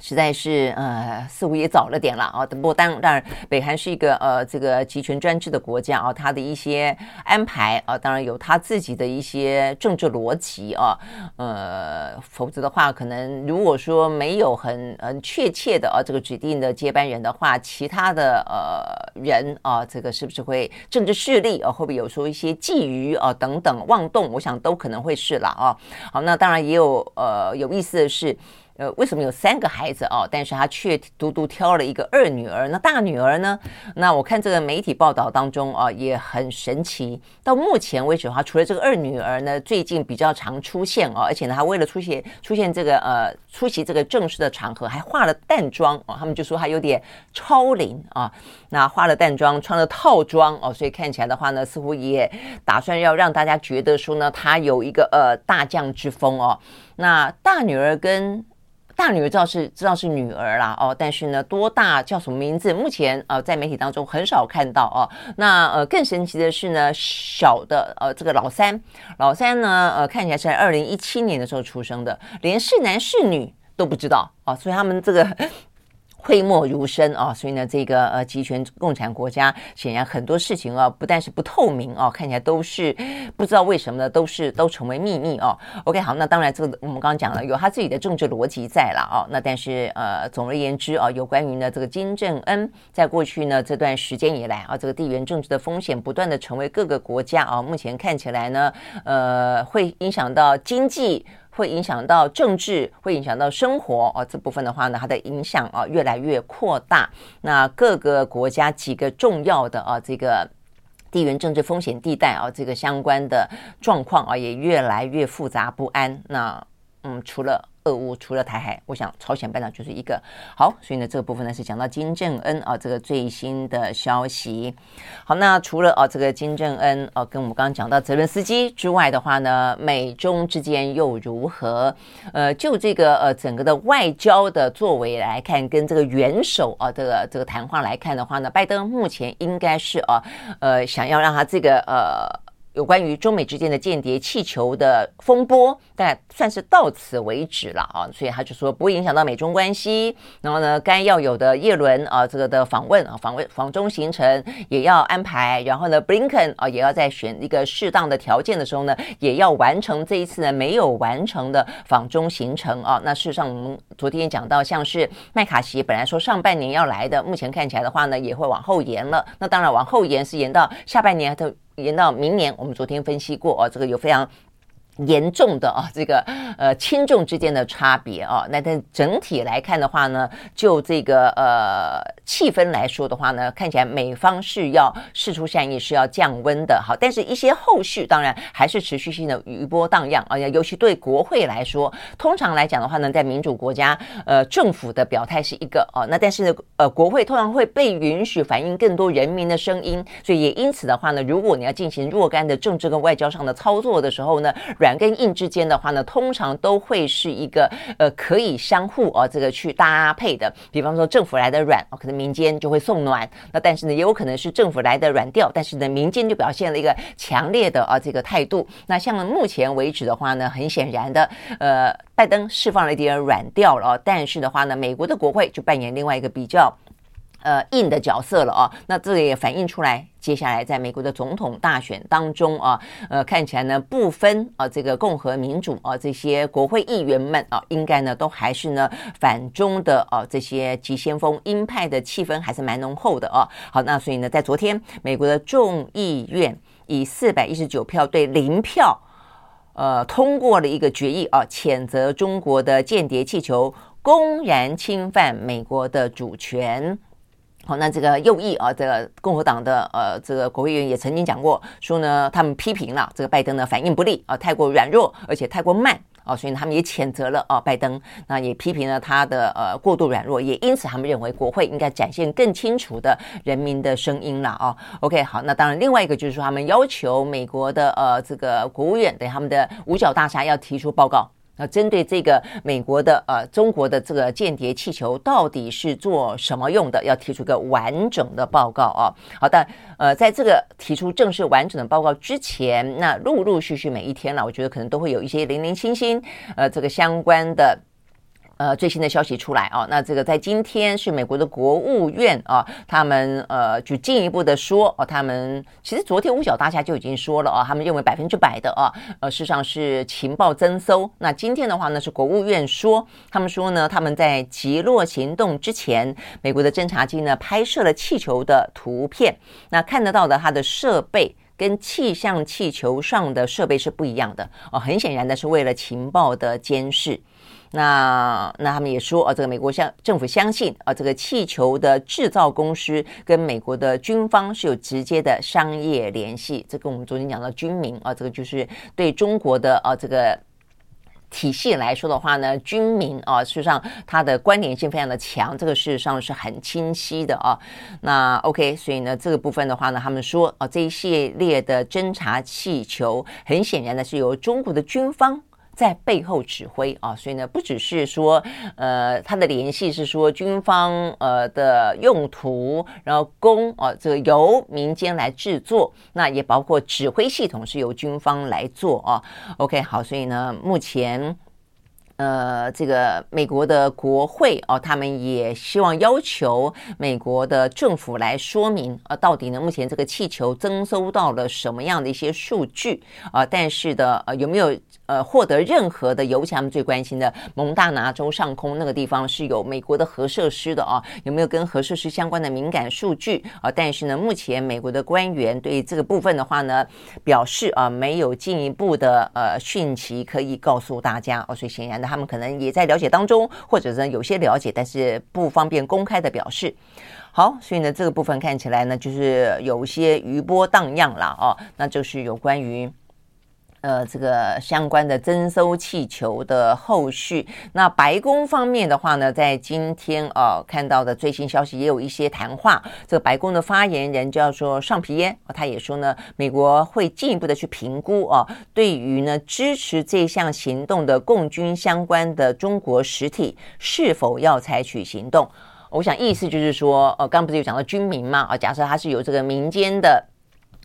实在是呃，似乎也早了点了啊。不过当当然，北韩是一个呃这个集权专制的国家啊，他的一些安排啊，当然有他自己的一些政治逻辑啊。呃，否则的话，可能如果说没有很很确切的啊这个指定的接班人的话，其他的呃人啊，这个是不是会政治势力啊，会不会有说一些觊觎啊等等妄动？我想都可能会是了啊。好，那当然也有呃有意思的是。呃，为什么有三个孩子哦？但是他却独独挑了一个二女儿。那大女儿呢？那我看这个媒体报道当中啊，也很神奇。到目前为止的话，除了这个二女儿呢，最近比较常出现哦，而且呢，她为了出席出现这个呃出席这个正式的场合，还化了淡妆哦。他们就说她有点超龄啊。那化了淡妆，穿了套装哦，所以看起来的话呢，似乎也打算要让大家觉得说呢，她有一个呃大将之风哦。那大女儿跟大女儿知道是知道是女儿啦哦，但是呢，多大叫什么名字？目前呃，在媒体当中很少看到哦。那呃，更神奇的是呢，小的呃，这个老三，老三呢，呃，看起来是在二零一七年的时候出生的，连是男是女都不知道哦，所以他们这个。讳莫如深啊，所以呢，这个呃集权共产国家显然很多事情啊，不但是不透明啊，看起来都是不知道为什么呢，都是都成为秘密哦。OK，好，那当然这个我们刚刚讲了，有他自己的政治逻辑在了啊。那但是呃，总而言之啊，有关于呢这个金正恩在过去呢这段时间以来啊，这个地缘政治的风险不断的成为各个国家啊，目前看起来呢，呃，会影响到经济。会影响到政治，会影响到生活哦。这部分的话呢，它的影响啊越来越扩大。那各个国家几个重要的啊这个地缘政治风险地带啊，这个相关的状况啊，也越来越复杂不安。那嗯，除了。俄乌除了台海，我想朝鲜半岛就是一个好，所以呢，这个部分呢是讲到金正恩啊，这个最新的消息。好，那除了啊这个金正恩啊，跟我们刚刚讲到泽伦斯基之外的话呢，美中之间又如何？呃，就这个呃整个的外交的作为来看，跟这个元首啊这个这个谈话来看的话呢，拜登目前应该是啊呃想要让他这个呃。有关于中美之间的间谍气球的风波，但算是到此为止了啊，所以他就说不会影响到美中关系。然后呢，该要有的叶伦啊，这个的访问啊，访问访中行程也要安排。然后呢，布林肯啊，也要在选一个适当的条件的时候呢，也要完成这一次呢没有完成的访中行程啊。那事实上，我们昨天讲到，像是麦卡锡本来说上半年要来的，目前看起来的话呢，也会往后延了。那当然，往后延是延到下半年还延到明年，我们昨天分析过哦，这个有非常。严重的啊，这个呃轻重之间的差别啊，那但整体来看的话呢，就这个呃气氛来说的话呢，看起来美方是要释出善意，是要降温的。好，但是一些后续当然还是持续性的余波荡漾。啊，尤其对国会来说，通常来讲的话呢，在民主国家，呃政府的表态是一个。哦，那但是呢，呃国会通常会被允许反映更多人民的声音，所以也因此的话呢，如果你要进行若干的政治跟外交上的操作的时候呢，软软跟硬之间的话呢，通常都会是一个呃可以相互啊这个去搭配的。比方说政府来的软，可能民间就会送暖。那但是呢，也有可能是政府来的软调，但是呢，民间就表现了一个强烈的啊这个态度。那像目前为止的话呢，很显然的，呃，拜登释放了一点软调了，但是的话呢，美国的国会就扮演另外一个比较。呃，硬的角色了啊，那这个也反映出来，接下来在美国的总统大选当中啊，呃，看起来呢，不分啊这个共和民主啊这些国会议员们啊，应该呢都还是呢反中的啊这些急先锋鹰派的气氛还是蛮浓厚的啊。好，那所以呢，在昨天美国的众议院以四百一十九票对零票，呃，通过了一个决议啊，谴责中国的间谍气球公然侵犯美国的主权。好，那这个右翼啊，这个共和党的呃，这个国会议员也曾经讲过，说呢，他们批评了这个拜登的反应不利啊，太过软弱，而且太过慢啊，所以他们也谴责了啊，拜登，那也批评了他的呃过度软弱，也因此他们认为国会应该展现更清楚的人民的声音了啊。OK，好，那当然另外一个就是说，他们要求美国的呃这个国务院对他们的五角大厦要提出报告。那针对这个美国的呃中国的这个间谍气球到底是做什么用的，要提出个完整的报告啊。好的，呃，在这个提出正式完整的报告之前，那陆陆续续每一天了，我觉得可能都会有一些零零星星呃这个相关的。呃，最新的消息出来啊，那这个在今天是美国的国务院啊，他们呃就进一步的说哦，他们其实昨天五角大厦就已经说了啊，他们认为百分之百的啊，呃，事实上是情报侦搜。那今天的话呢，是国务院说，他们说呢，他们在击落行动之前，美国的侦察机呢拍摄了气球的图片，那看得到的它的设备跟气象气球上的设备是不一样的哦，很显然的是为了情报的监视。那那他们也说啊，这个美国相政府相信啊，这个气球的制造公司跟美国的军方是有直接的商业联系。这跟我们昨天讲到军民啊，这个就是对中国的啊这个体系来说的话呢，军民啊，事实上它的关联性非常的强，这个事实上是很清晰的啊。那 OK，所以呢，这个部分的话呢，他们说啊，这一系列的侦察气球，很显然呢是由中国的军方。在背后指挥啊，所以呢，不只是说，呃，他的联系是说军方呃的用途，然后供啊这个由民间来制作，那也包括指挥系统是由军方来做啊。OK，好，所以呢，目前。呃，这个美国的国会哦，他们也希望要求美国的政府来说明，呃，到底呢，目前这个气球征收到了什么样的一些数据啊？但是的，呃，有没有呃获得任何的？尤其他们最关心的蒙大拿州上空那个地方是有美国的核设施的啊？有没有跟核设施相关的敏感数据啊？但是呢，目前美国的官员对这个部分的话呢，表示啊，没有进一步的呃讯息可以告诉大家哦，所以显然的。他们可能也在了解当中，或者呢有些了解，但是不方便公开的表示。好，所以呢，这个部分看起来呢，就是有一些余波荡漾了哦，那就是有关于。呃，这个相关的征收气球的后续，那白宫方面的话呢，在今天呃看到的最新消息也有一些谈话。这个白宫的发言人叫做尚皮耶，他也说呢，美国会进一步的去评估啊，对于呢支持这项行动的共军相关的中国实体是否要采取行动。我想意思就是说，呃，刚不是有讲到军民嘛？啊，假设他是有这个民间的。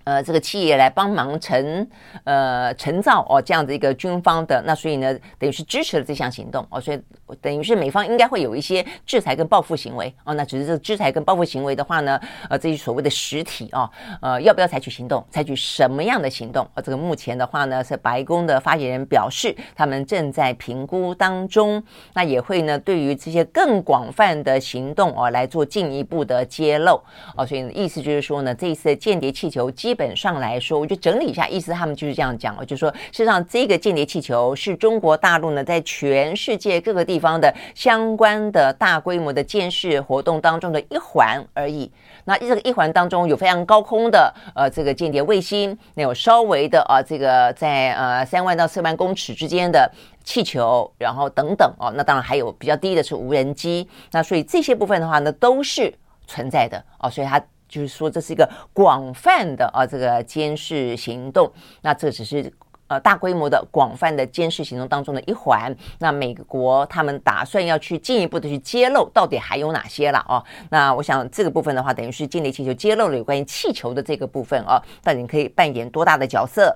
呃，这个企业来帮忙承呃承造哦，这样的一个军方的，那所以呢，等于是支持了这项行动哦，所以等于是美方应该会有一些制裁跟报复行为哦，那只是这制裁跟报复行为的话呢，呃，这些所谓的实体啊，呃，要不要采取行动，采取什么样的行动？呃，这个目前的话呢，是白宫的发言人表示，他们正在评估当中，那也会呢，对于这些更广泛的行动哦，来做进一步的揭露哦，所以意思就是说呢，这一次的间谍气球基本上来说，我就整理一下意思，他们就是这样讲了，就是说，事实上，这个间谍气球是中国大陆呢在全世界各个地方方的相关的大规模的监视活动当中的一环而已。那这个一环当中有非常高空的呃这个间谍卫星，那有稍微的啊这个在呃三万到四万公尺之间的气球，然后等等哦，那当然还有比较低的是无人机。那所以这些部分的话呢，都是存在的哦，所以它。就是说，这是一个广泛的啊，这个监视行动。那这只是大规模的、广泛的监视行动当中的一环。那美国他们打算要去进一步的去揭露，到底还有哪些了哦？那我想这个部分的话，等于是间谍气球揭露了有关于气球的这个部分哦，到底可以扮演多大的角色？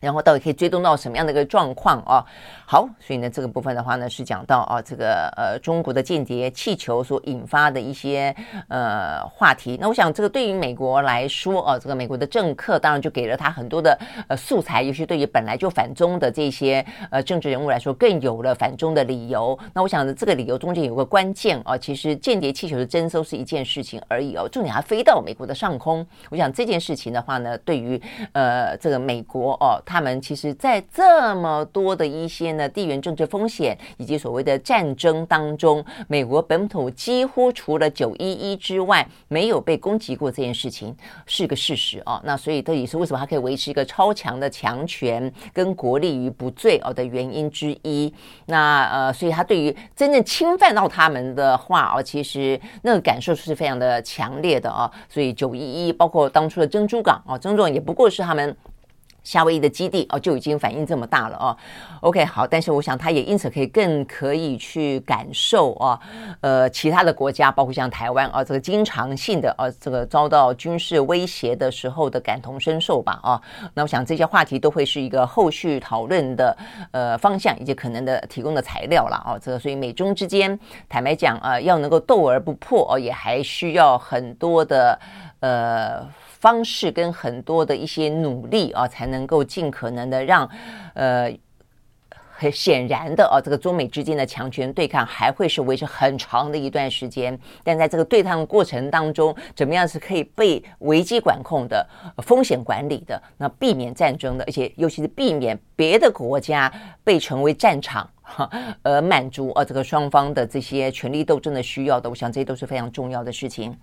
然后到底可以追踪到什么样的一个状况啊？好，所以呢，这个部分的话呢，是讲到啊，这个呃，中国的间谍气球所引发的一些呃话题。那我想，这个对于美国来说啊，这个美国的政客当然就给了他很多的呃素材，尤其对于本来就反中的这些呃政治人物来说，更有了反中的理由。那我想呢，这个理由中间有个关键啊，其实间谍气球的征收是一件事情而已哦，重点还飞到美国的上空。我想这件事情的话呢，对于呃这个美国哦。他们其实，在这么多的一些呢地缘政治风险以及所谓的战争当中，美国本土几乎除了九一一之外，没有被攻击过这件事情是个事实啊。那所以这也是为什么它可以维持一个超强的强权跟国力于不坠哦的原因之一。那呃，所以他对于真正侵犯到他们的话哦，其实那个感受是非常的强烈的啊。所以九一一包括当初的珍珠港啊，珍珠港也不过是他们。夏威夷的基地哦，就已经反应这么大了哦。OK，好，但是我想他也因此可以更可以去感受啊，呃，其他的国家，包括像台湾啊，这个经常性的啊，这个遭到军事威胁的时候的感同身受吧啊。那我想这些话题都会是一个后续讨论的呃方向以及可能的提供的材料了啊。这个所以美中之间，坦白讲啊，要能够斗而不破哦，也还需要很多的呃。方式跟很多的一些努力啊，才能够尽可能的让，呃，很显然的啊，这个中美之间的强权对抗还会是维持很长的一段时间。但在这个对抗过程当中，怎么样是可以被危机管控的、风险管理的，那避免战争的，而且尤其是避免别的国家被成为战场，哈，而满足啊这个双方的这些权力斗争的需要的，我想这些都是非常重要的事情。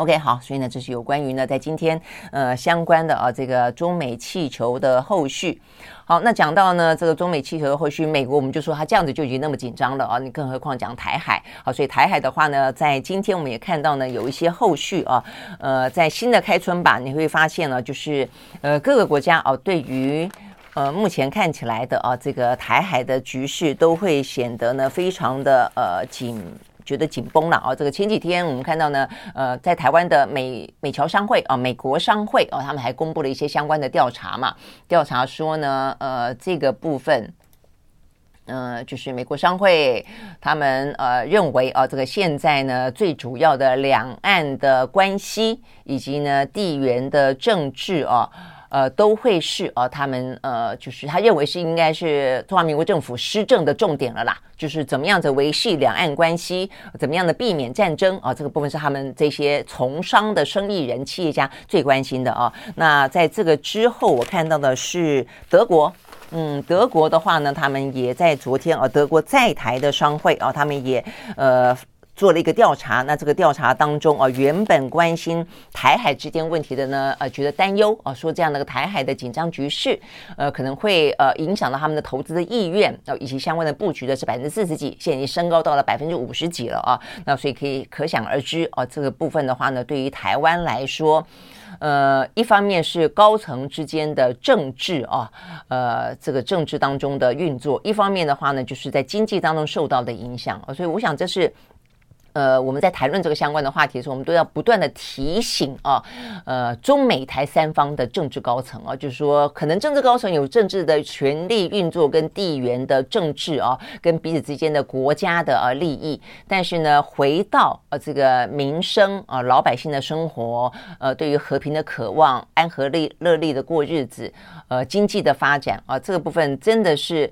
OK，好，所以呢，这是有关于呢，在今天呃相关的啊这个中美气球的后续。好，那讲到呢这个中美气球的后续，美国我们就说它这样子就已经那么紧张了啊，你更何况讲台海。好，所以台海的话呢，在今天我们也看到呢有一些后续啊，呃，在新的开春吧，你会发现呢，就是呃各个国家哦、啊，对于呃目前看起来的啊这个台海的局势都会显得呢非常的呃紧。觉得紧绷了啊！这个前几天我们看到呢，呃，在台湾的美美侨商会啊，美国商会哦，他们还公布了一些相关的调查嘛。调查说呢，呃，这个部分，呃，就是美国商会他们呃认为啊，这个现在呢，最主要的两岸的关系以及呢地缘的政治啊。呃，都会是呃，他们呃，就是他认为是应该是中华民国政府施政的重点了啦，就是怎么样子维系两岸关系，怎么样的避免战争啊，这个部分是他们这些从商的生意人、企业家最关心的啊。那在这个之后，我看到的是德国，嗯，德国的话呢，他们也在昨天啊，德国在台的商会啊，他们也呃。做了一个调查，那这个调查当中啊，原本关心台海之间问题的呢，呃，觉得担忧啊，说这样的个台海的紧张局势，呃，可能会呃影响到他们的投资的意愿，呃，以及相关的布局的是百分之四十几，现在已经升高到了百分之五十几了啊，那所以可以可想而知啊，这个部分的话呢，对于台湾来说，呃，一方面是高层之间的政治啊，呃，这个政治当中的运作，一方面的话呢，就是在经济当中受到的影响啊，所以我想这是。呃，我们在谈论这个相关的话题的时候，我们都要不断的提醒啊，呃，中美台三方的政治高层啊，就是说，可能政治高层有政治的权力运作跟地缘的政治啊，跟彼此之间的国家的呃利益，但是呢，回到呃这个民生啊，老百姓的生活，呃，对于和平的渴望，安和利乐利的过日子，呃，经济的发展啊，这个部分真的是。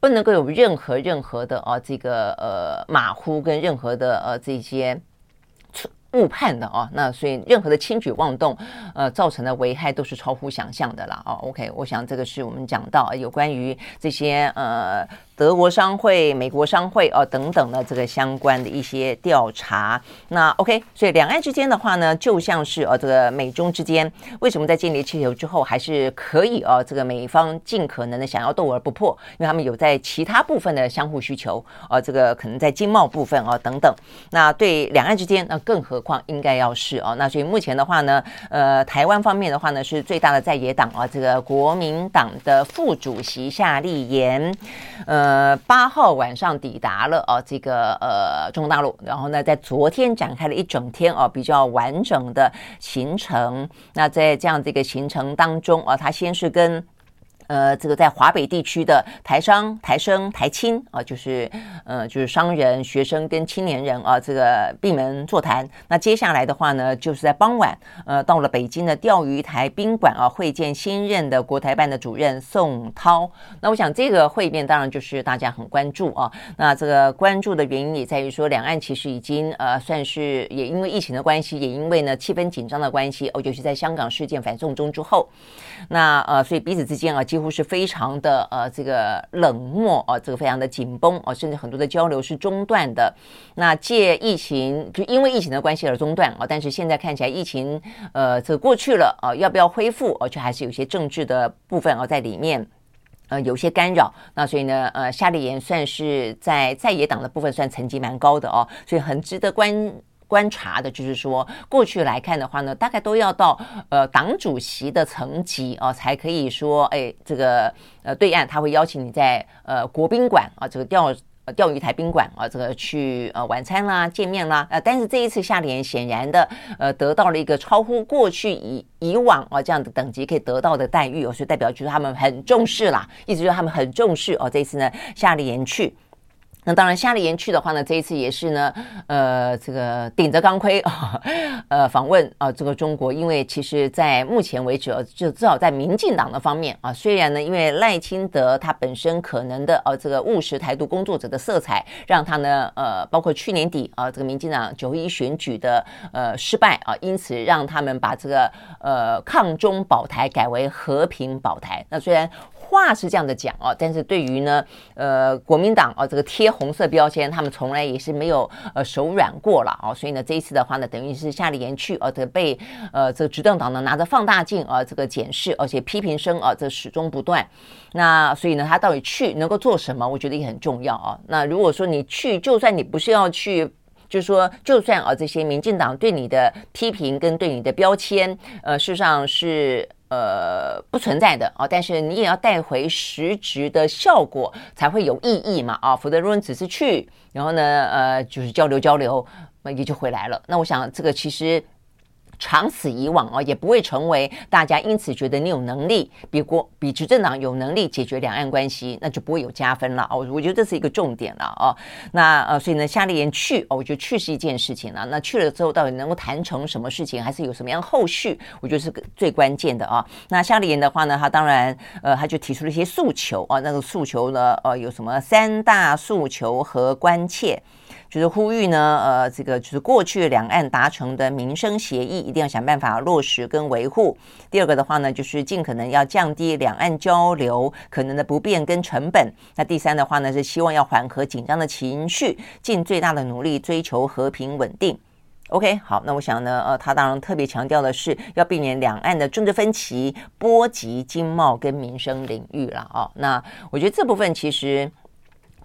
不能够有任何任何的啊，这个呃马虎跟任何的呃这些误判的啊，那所以任何的轻举妄动，呃，造成的危害都是超乎想象的啦啊。OK，我想这个是我们讲到有关于这些呃。德国商会、美国商会哦等等的这个相关的一些调查，那 OK，所以两岸之间的话呢，就像是呃这个美中之间，为什么在建立气球之后还是可以哦这个美方尽可能的想要斗而不破，因为他们有在其他部分的相互需求，呃这个可能在经贸部分哦等等，那对两岸之间，那更何况应该要是哦，那所以目前的话呢，呃台湾方面的话呢是最大的在野党啊，这个国民党的副主席夏立言，呃。呃，八号晚上抵达了啊，这个呃中国大陆，然后呢，在昨天展开了一整天啊比较完整的行程。那在这样这个行程当中啊，他先是跟。呃，这个在华北地区的台商、台生、台青啊，就是呃，就是商人、学生跟青年人啊，这个闭门座谈。那接下来的话呢，就是在傍晚，呃，到了北京的钓鱼台宾馆啊，会见新任的国台办的主任宋涛。那我想这个会面当然就是大家很关注啊。那这个关注的原因也在于说，两岸其实已经呃，算是也因为疫情的关系，也因为呢气氛紧张的关系，哦，尤其在香港事件反送中之后，那呃，所以彼此之间啊，几。乎是非常的呃，这个冷漠啊，这个非常的紧绷啊，甚至很多的交流是中断的。那借疫情，就因为疫情的关系而中断啊，但是现在看起来疫情呃，这过去了啊，要不要恢复？而且还是有些政治的部分啊在里面，呃，有些干扰。那所以呢，呃，夏立言算是在在野党的部分算层级蛮高的哦，所以很值得关。观察的就是说，过去来看的话呢，大概都要到呃党主席的层级哦，才可以说，哎，这个呃对岸他会邀请你在呃国宾馆啊，这个钓钓鱼台宾馆啊，这个去呃晚餐啦、见面啦，呃，但是这一次夏立言显然的呃得到了一个超乎过去以以往啊这样的等级可以得到的待遇哦，所以代表就是他们很重视啦，意思就是他们很重视哦，这一次呢夏立言去。那当然，夏立言去的话呢，这一次也是呢，呃，这个顶着钢盔 啊，呃，访问啊，这个中国，因为其实，在目前为止，就至少在民进党的方面啊，虽然呢，因为赖清德他本身可能的呃、这个务实台独工作者的色彩，让他呢，呃，包括去年底啊，这个民进党九一选举的呃失败啊，因此让他们把这个呃抗中保台改为和平保台。那虽然。话是这样的讲哦，但是对于呢，呃，国民党啊，这个贴红色标签，他们从来也是没有呃手软过了啊，所以呢，这一次的话呢，等于是夏立言去，而且被呃这个执政党呢拿着放大镜啊这个检视，而且批评声啊这始终不断。那所以呢，他到底去能够做什么？我觉得也很重要啊。那如果说你去，就算你不是要去，就是说，就算啊这些民进党对你的批评跟对你的标签，呃，事实上是。呃，不存在的啊，但是你也要带回实质的效果才会有意义嘛啊，否则如果你只是去，然后呢，呃，就是交流交流，那也就回来了。那我想这个其实。长此以往啊，也不会成为大家因此觉得你有能力比国比执政党有能力解决两岸关系，那就不会有加分了哦。我觉得这是一个重点了哦。那呃，所以呢，夏立言去哦，我觉得去是一件事情了。那去了之后，到底能够谈成什么事情，还是有什么样后续？我觉得是最关键的啊。那夏立言的话呢，他当然呃，他就提出了一些诉求啊。那个诉求呢，呃，有什么三大诉求和关切？就是呼吁呢，呃，这个就是过去两岸达成的民生协议，一定要想办法落实跟维护。第二个的话呢，就是尽可能要降低两岸交流可能的不便跟成本。那第三的话呢，是希望要缓和紧张的情绪，尽最大的努力追求和平稳定。OK，好，那我想呢，呃，他当然特别强调的是要避免两岸的政治分歧波及经贸跟民生领域了、哦。那我觉得这部分其实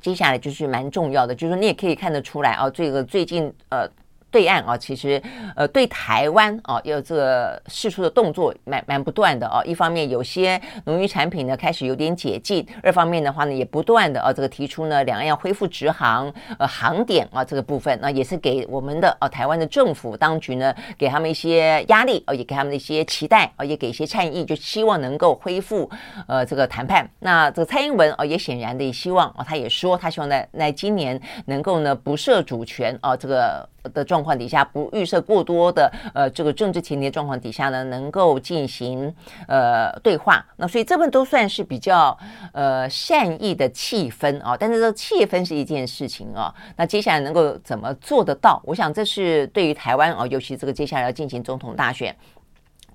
接下来就是蛮重要的，就是说你也可以看得出来啊，这个最近呃。对岸啊，其实呃，对台湾啊，有这个释出的动作蛮蛮不断的啊。一方面，有些农渔产品呢开始有点解禁；二方面的话呢，也不断的啊，这个提出呢，两岸要恢复直航呃航点啊，这个部分那也是给我们的啊台湾的政府当局呢，给他们一些压力啊，也给他们的一些期待啊，也给一些倡议，就希望能够恢复呃这个谈判。那这个蔡英文啊，也显然的也希望啊，他也说他希望在在今年能够呢不设主权啊，这个。的状况底下，不预设过多的呃这个政治前提状况底下呢，能够进行呃对话。那所以这份都算是比较呃善意的气氛啊。但是这气氛是一件事情啊。那接下来能够怎么做得到？我想这是对于台湾啊，尤其这个接下来要进行总统大选，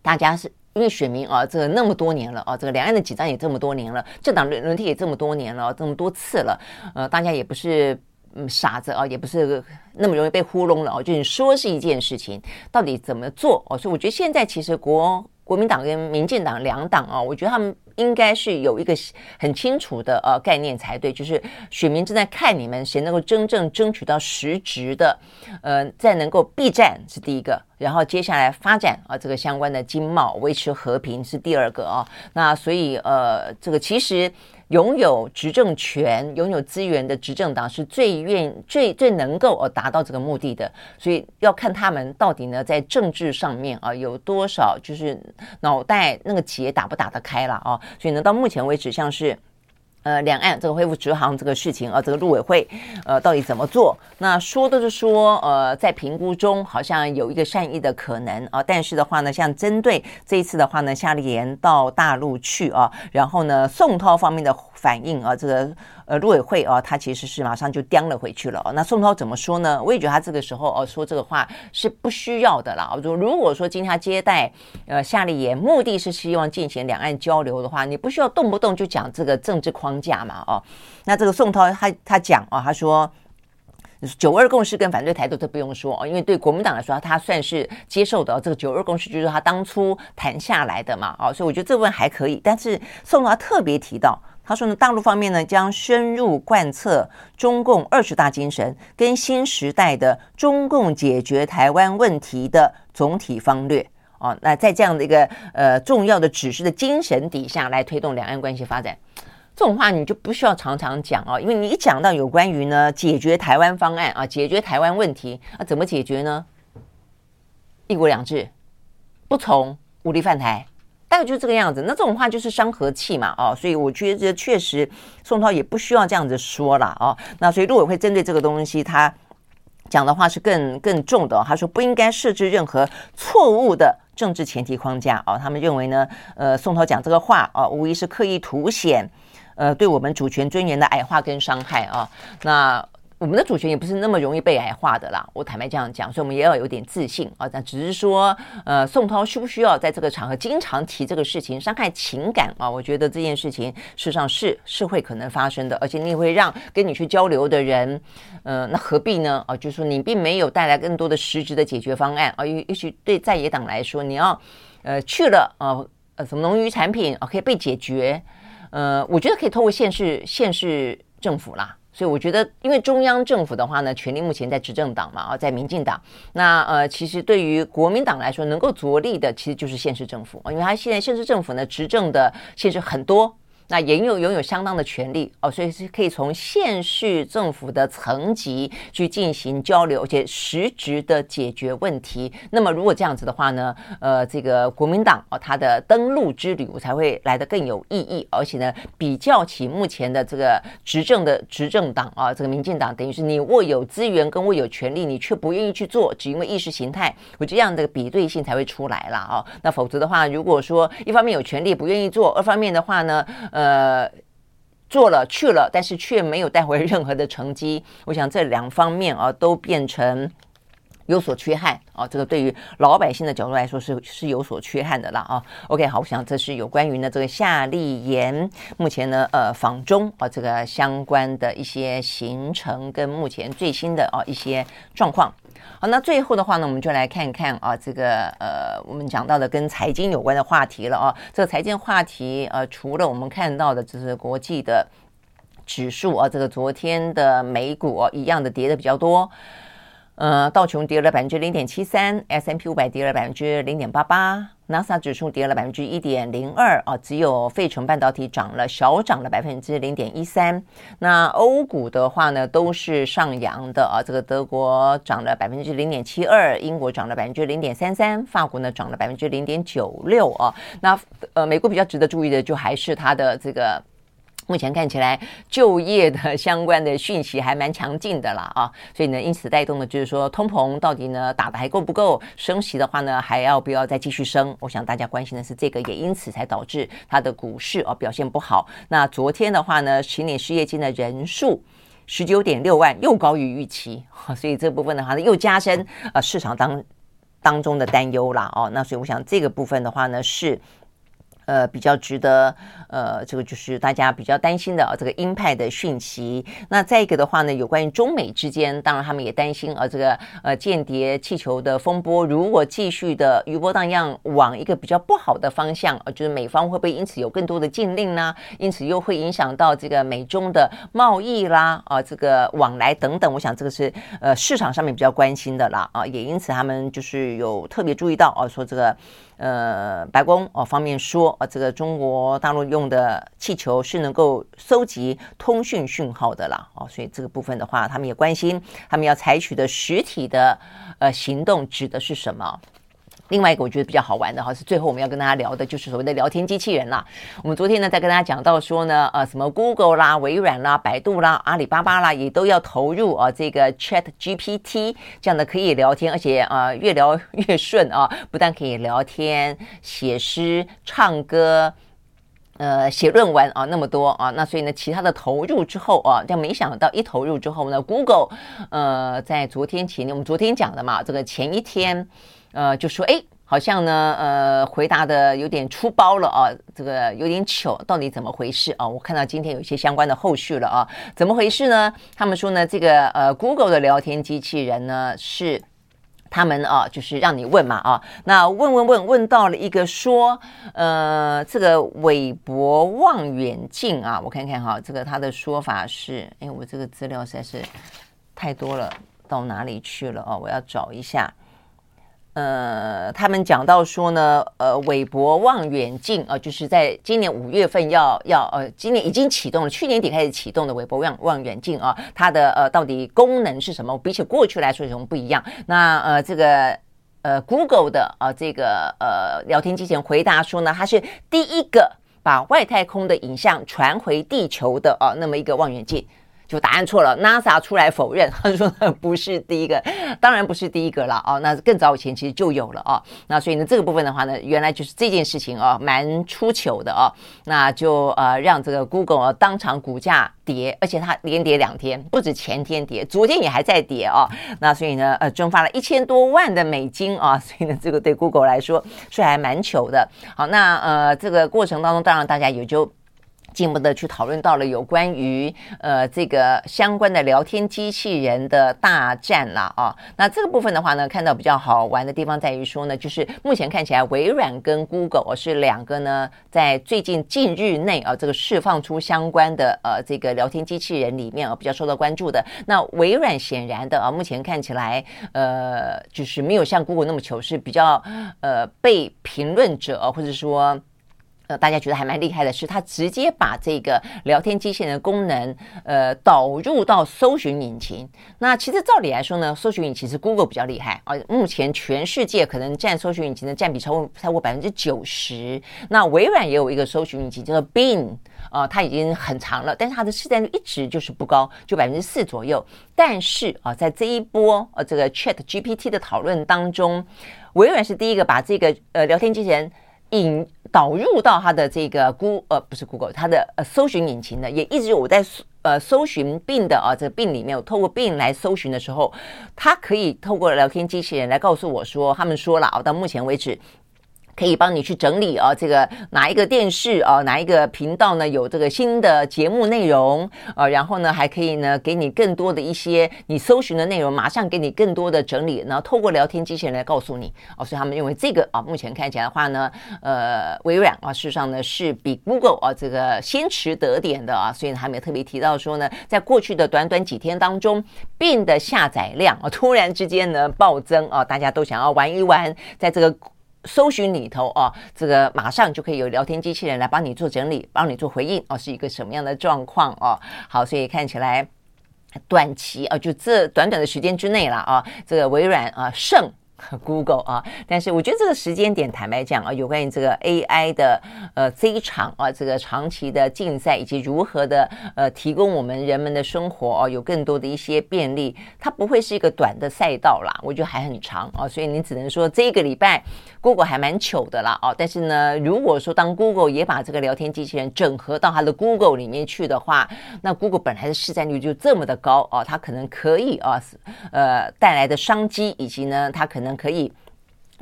大家是因为选民啊，这那么多年了啊，这个两岸的紧张也这么多年了，政党轮轮替也这么多年了，这么多次了，呃，大家也不是。嗯，傻子啊，也不是那么容易被糊弄了哦。就是说是一件事情，到底怎么做哦？所以我觉得现在其实国国民党跟民进党两党啊，我觉得他们应该是有一个很清楚的呃概念才对，就是选民正在看你们谁能够真正争取到实质的，呃，再能够避战是第一个，然后接下来发展啊这个相关的经贸维持和平是第二个啊。那所以呃，这个其实。拥有执政权、拥有资源的执政党是最愿、最最能够呃达到这个目的的，所以要看他们到底呢在政治上面啊有多少就是脑袋那个结打不打得开了啊，所以呢到目前为止像是。呃，两岸这个恢复直航这个事情啊，这个陆委会呃到底怎么做？那说的是说，呃，在评估中好像有一个善意的可能啊，但是的话呢，像针对这一次的话呢，夏立言到大陆去啊，然后呢，宋涛方面的反应啊，这个。呃，陆委会啊，他其实是马上就叼了回去了。那宋涛怎么说呢？我也觉得他这个时候哦说这个话是不需要的啦。如，如果说今天他接待呃夏立言，目的是希望进行两岸交流的话，你不需要动不动就讲这个政治框架嘛。哦，那这个宋涛他他讲啊，他说九二共识跟反对台独都不用说哦，因为对国民党来说，他算是接受的。这个九二共识就是他当初谈下来的嘛。哦，所以我觉得这部分还可以。但是宋涛特别提到。他说呢，大陆方面呢将深入贯彻中共二十大精神跟新时代的中共解决台湾问题的总体方略哦，那在这样的一个呃重要的指示的精神底下来推动两岸关系发展，这种话你就不需要常常讲哦，因为你一讲到有关于呢解决台湾方案啊，解决台湾问题啊，怎么解决呢？一国两制，不从武力犯台。大概就是这个样子，那这种话就是伤和气嘛，哦，所以我觉得确实宋涛也不需要这样子说了，哦，那所以陆委会针对这个东西，他讲的话是更更重的，他说不应该设置任何错误的政治前提框架，哦，他们认为呢，呃，宋涛讲这个话，啊，无疑是刻意凸显，呃，对我们主权尊严的矮化跟伤害，啊，那。我们的主权也不是那么容易被矮化的啦，我坦白这样讲，所以我们也要有点自信啊。但只是说，呃，宋涛需不需要在这个场合经常提这个事情，伤害情感啊？我觉得这件事情事实上是是会可能发生的，而且你会让跟你去交流的人，呃，那何必呢？啊，就是说你并没有带来更多的实质的解决方案啊。也也许对在野党来说，你要呃去了啊，呃，什么农渔产品啊可以被解决，呃，我觉得可以透过县市县市政府啦。所以我觉得，因为中央政府的话呢，权力目前在执政党嘛，啊，在民进党。那呃，其实对于国民党来说，能够着力的其实就是县市政府，因为他现在县市政府呢，执政的县市很多。那也有拥有相当的权利哦，所以是可以从县市政府的层级去进行交流，而且实质的解决问题。那么如果这样子的话呢，呃，这个国民党哦，它的登陆之旅我才会来得更有意义，而且呢，比较起目前的这个执政的执政党啊，这个民进党，等于是你握有资源跟握有权力，你却不愿意去做，只因为意识形态，我觉得这样的比对性才会出来了哦。那否则的话，如果说一方面有权力不愿意做，二方面的话呢，呃。呃做了去了，但是却没有带回任何的成绩。我想这两方面啊，都变成。有所缺憾啊，这个对于老百姓的角度来说是是有所缺憾的啦啊。OK，好，我想这是有关于呢这个夏立言目前呢呃访中啊这个相关的一些行程跟目前最新的啊一些状况。好，那最后的话呢，我们就来看看啊这个呃我们讲到的跟财经有关的话题了啊。这个财经话题呃除了我们看到的就是国际的指数啊，这个昨天的美股一样的跌的比较多。呃，道琼跌了百分之零点七三，S&P 五百跌了百分之零点八八，纳斯达指数跌了百分之一点零二啊，只有费城半导体涨了小涨了百分之零点一三。那欧股的话呢，都是上扬的啊，这个德国涨了百分之零点七二，英国涨了百分之零点三三，法国呢涨了百分之零点九六啊。那呃，美国比较值得注意的，就还是它的这个。目前看起来，就业的相关的讯息还蛮强劲的啦啊，所以呢，因此带动的就是说，通膨到底呢打得还够不够？升息的话呢，还要不要再继续升？我想大家关心的是这个，也因此才导致它的股市啊表现不好。那昨天的话呢，请领失业金的人数十九点六万，又高于预期，所以这部分的话呢，又加深呃市场当当中的担忧啦哦。那所以我想这个部分的话呢是。呃，比较值得呃，这个就是大家比较担心的啊，这个鹰派的讯息。那再一个的话呢，有关于中美之间，当然他们也担心啊，这个呃间谍气球的风波如果继续的余波荡漾，往一个比较不好的方向，呃，就是美方会不会因此有更多的禁令呢？因此又会影响到这个美中的贸易啦，啊，这个往来等等。我想这个是呃市场上面比较关心的啦，啊，也因此他们就是有特别注意到啊，说这个。呃，白宫哦方面说，啊，这个中国大陆用的气球是能够收集通讯讯号的啦，哦，所以这个部分的话，他们也关心，他们要采取的实体的呃行动指的是什么？另外一个我觉得比较好玩的哈，是最后我们要跟大家聊的，就是所谓的聊天机器人啦。我们昨天呢在跟大家讲到说呢，呃，什么 Google 啦、微软啦、百度啦、阿里巴巴啦，也都要投入啊这个 Chat GPT 这样的可以聊天，而且啊越聊越顺啊，不但可以聊天、写诗、唱歌、呃写论文啊那么多啊，那所以呢其他的投入之后啊，但没想到一投入之后呢，Google 呃在昨天前天我们昨天讲的嘛，这个前一天。呃，就说哎，好像呢，呃，回答的有点粗暴了啊，这个有点糗，到底怎么回事啊？我看到今天有一些相关的后续了啊，怎么回事呢？他们说呢，这个呃，Google 的聊天机器人呢，是他们啊，就是让你问嘛啊，那问问问问到了一个说，呃，这个韦伯望远镜啊，我看看哈，这个他的说法是，哎，我这个资料实在是太多了，到哪里去了啊？我要找一下。呃，他们讲到说呢，呃，韦伯望远镜啊、呃，就是在今年五月份要要呃，今年已经启动了，去年底开始启动的韦伯望望远镜啊，它的呃到底功能是什么？比起过去来说有什么不一样？那呃，这个呃，Google 的啊、呃，这个呃聊天机器人回答说呢，它是第一个把外太空的影像传回地球的啊、那么一个望远镜。就答案错了，NASA 出来否认，他说不是第一个，当然不是第一个了哦，那更早以前其实就有了哦，那所以呢这个部分的话呢，原来就是这件事情哦，蛮出糗的哦，那就呃让这个 Google 当场股价跌，而且它连跌两天，不止前天跌，昨天也还在跌哦，那所以呢呃蒸发了一千多万的美金啊，所以呢这个对 Google 来说是还蛮糗的。好，那呃这个过程当中，当然大家也就。进一步的去讨论到了有关于呃这个相关的聊天机器人的大战啦啊，那这个部分的话呢，看到比较好玩的地方在于说呢，就是目前看起来微软跟 Google 是两个呢，在最近近日内啊，这个释放出相关的呃这个聊天机器人里面啊比较受到关注的。那微软显然的啊，目前看起来呃就是没有像 Google 那么糗，是比较呃被评论者或者说。呃，大家觉得还蛮厉害的是，他直接把这个聊天机器人的功能，呃，导入到搜寻引擎。那其实照理来说呢，搜寻引擎是 Google 比较厉害啊。目前全世界可能占搜寻引擎的占比超过超过百分之九十。那微软也有一个搜寻引擎叫做 Bing 啊，它已经很长了，但是它的市占率一直就是不高，就百分之四左右。但是啊，在这一波呃这个 Chat GPT 的讨论当中，微软是第一个把这个呃聊天机器人。引导入到它的这个 Google 呃不是 Google 它的呃搜寻引擎的，也一直我在呃搜寻病的啊这个病里面，我透过病来搜寻的时候，它可以透过聊天机器人来告诉我说，他们说了啊，到目前为止。可以帮你去整理啊，这个哪一个电视啊，哪一个频道呢有这个新的节目内容啊，然后呢还可以呢给你更多的一些你搜寻的内容，马上给你更多的整理，然后透过聊天机器人来告诉你哦，所以他们认为这个啊，目前看起来的话呢，呃，微软啊，事实上呢是比 Google 啊这个先持得点的啊，所以还没有特别提到说呢，在过去的短短几天当中，Bing 的下载量啊突然之间呢暴增啊，大家都想要玩一玩，在这个。搜寻里头哦，这个马上就可以有聊天机器人来帮你做整理，帮你做回应哦，是一个什么样的状况哦？好，所以看起来短期啊，就这短短的时间之内了啊，这个微软啊胜。Google 啊，但是我觉得这个时间点，坦白讲啊，有关于这个 AI 的呃这一场啊，这个长期的竞赛以及如何的呃提供我们人们的生活啊，有更多的一些便利，它不会是一个短的赛道啦，我觉得还很长啊，所以你只能说这个礼拜 Google 还蛮糗的啦啊，但是呢，如果说当 Google 也把这个聊天机器人整合到它的 Google 里面去的话，那 Google 本来的市占率就这么的高啊，它可能可以啊，呃带来的商机以及呢，它可能。可以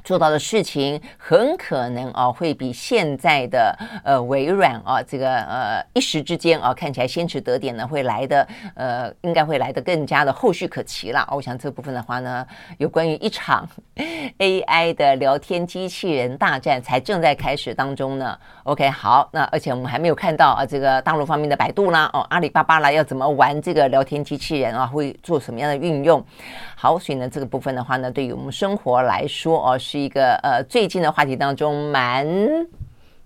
做到的事情，很可能啊，会比现在的呃微软啊，这个呃一时之间啊，看起来先驰得点呢，会来的呃，应该会来的更加的后续可期了。我想这部分的话呢，有关于一场 AI 的聊天机器人大战才正在开始当中呢。OK，好，那而且我们还没有看到啊，这个大陆方面的百度啦，哦，阿里巴巴啦，要怎么玩这个聊天机器人啊，会做什么样的运用？好，所以呢，这个部分的话呢，对于我们生活来说哦，是一个呃最近的话题当中蛮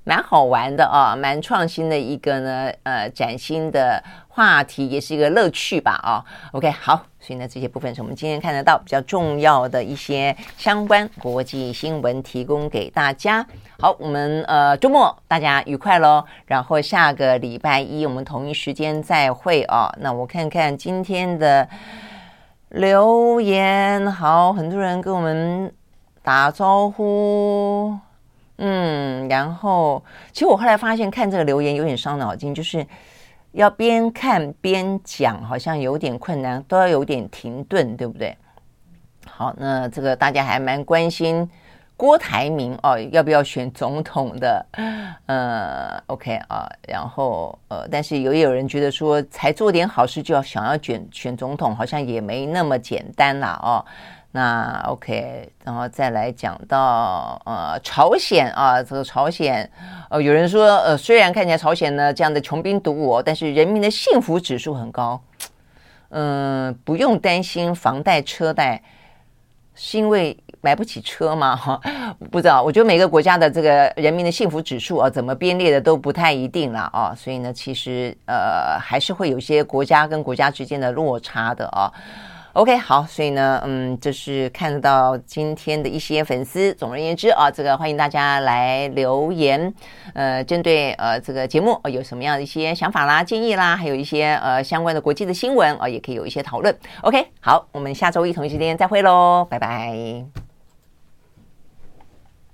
蛮好玩的啊，蛮创新的一个呢呃崭新的话题，也是一个乐趣吧啊。OK，好，所以呢，这些部分是我们今天看得到比较重要的一些相关国际新闻，提供给大家。好，我们呃周末大家愉快喽，然后下个礼拜一我们同一时间再会啊。那我看看今天的。留言好，很多人跟我们打招呼，嗯，然后其实我后来发现看这个留言有点伤脑筋，就是要边看边讲，好像有点困难，都要有点停顿，对不对？好，那这个大家还蛮关心。郭台铭哦，要不要选总统的？呃，OK 啊，然后呃，但是有也有人觉得说，才做点好事就要想要选选总统，好像也没那么简单啦哦。那 OK，然后再来讲到呃朝鲜啊，这个朝鲜，呃，有人说呃，虽然看起来朝鲜呢这样的穷兵黩武，但是人民的幸福指数很高，嗯、不用担心房贷车贷，是因为。买不起车吗？不知道。我觉得每个国家的这个人民的幸福指数啊，怎么编列的都不太一定了啊。所以呢，其实呃，还是会有些国家跟国家之间的落差的啊。OK，好，所以呢，嗯，这是看到今天的一些粉丝。总而言之啊，这个欢迎大家来留言，呃，针对呃这个节目有什么样的一些想法啦、建议啦，还有一些呃相关的国际的新闻啊，也可以有一些讨论。OK，好，我们下周一同一时间再会喽，拜拜。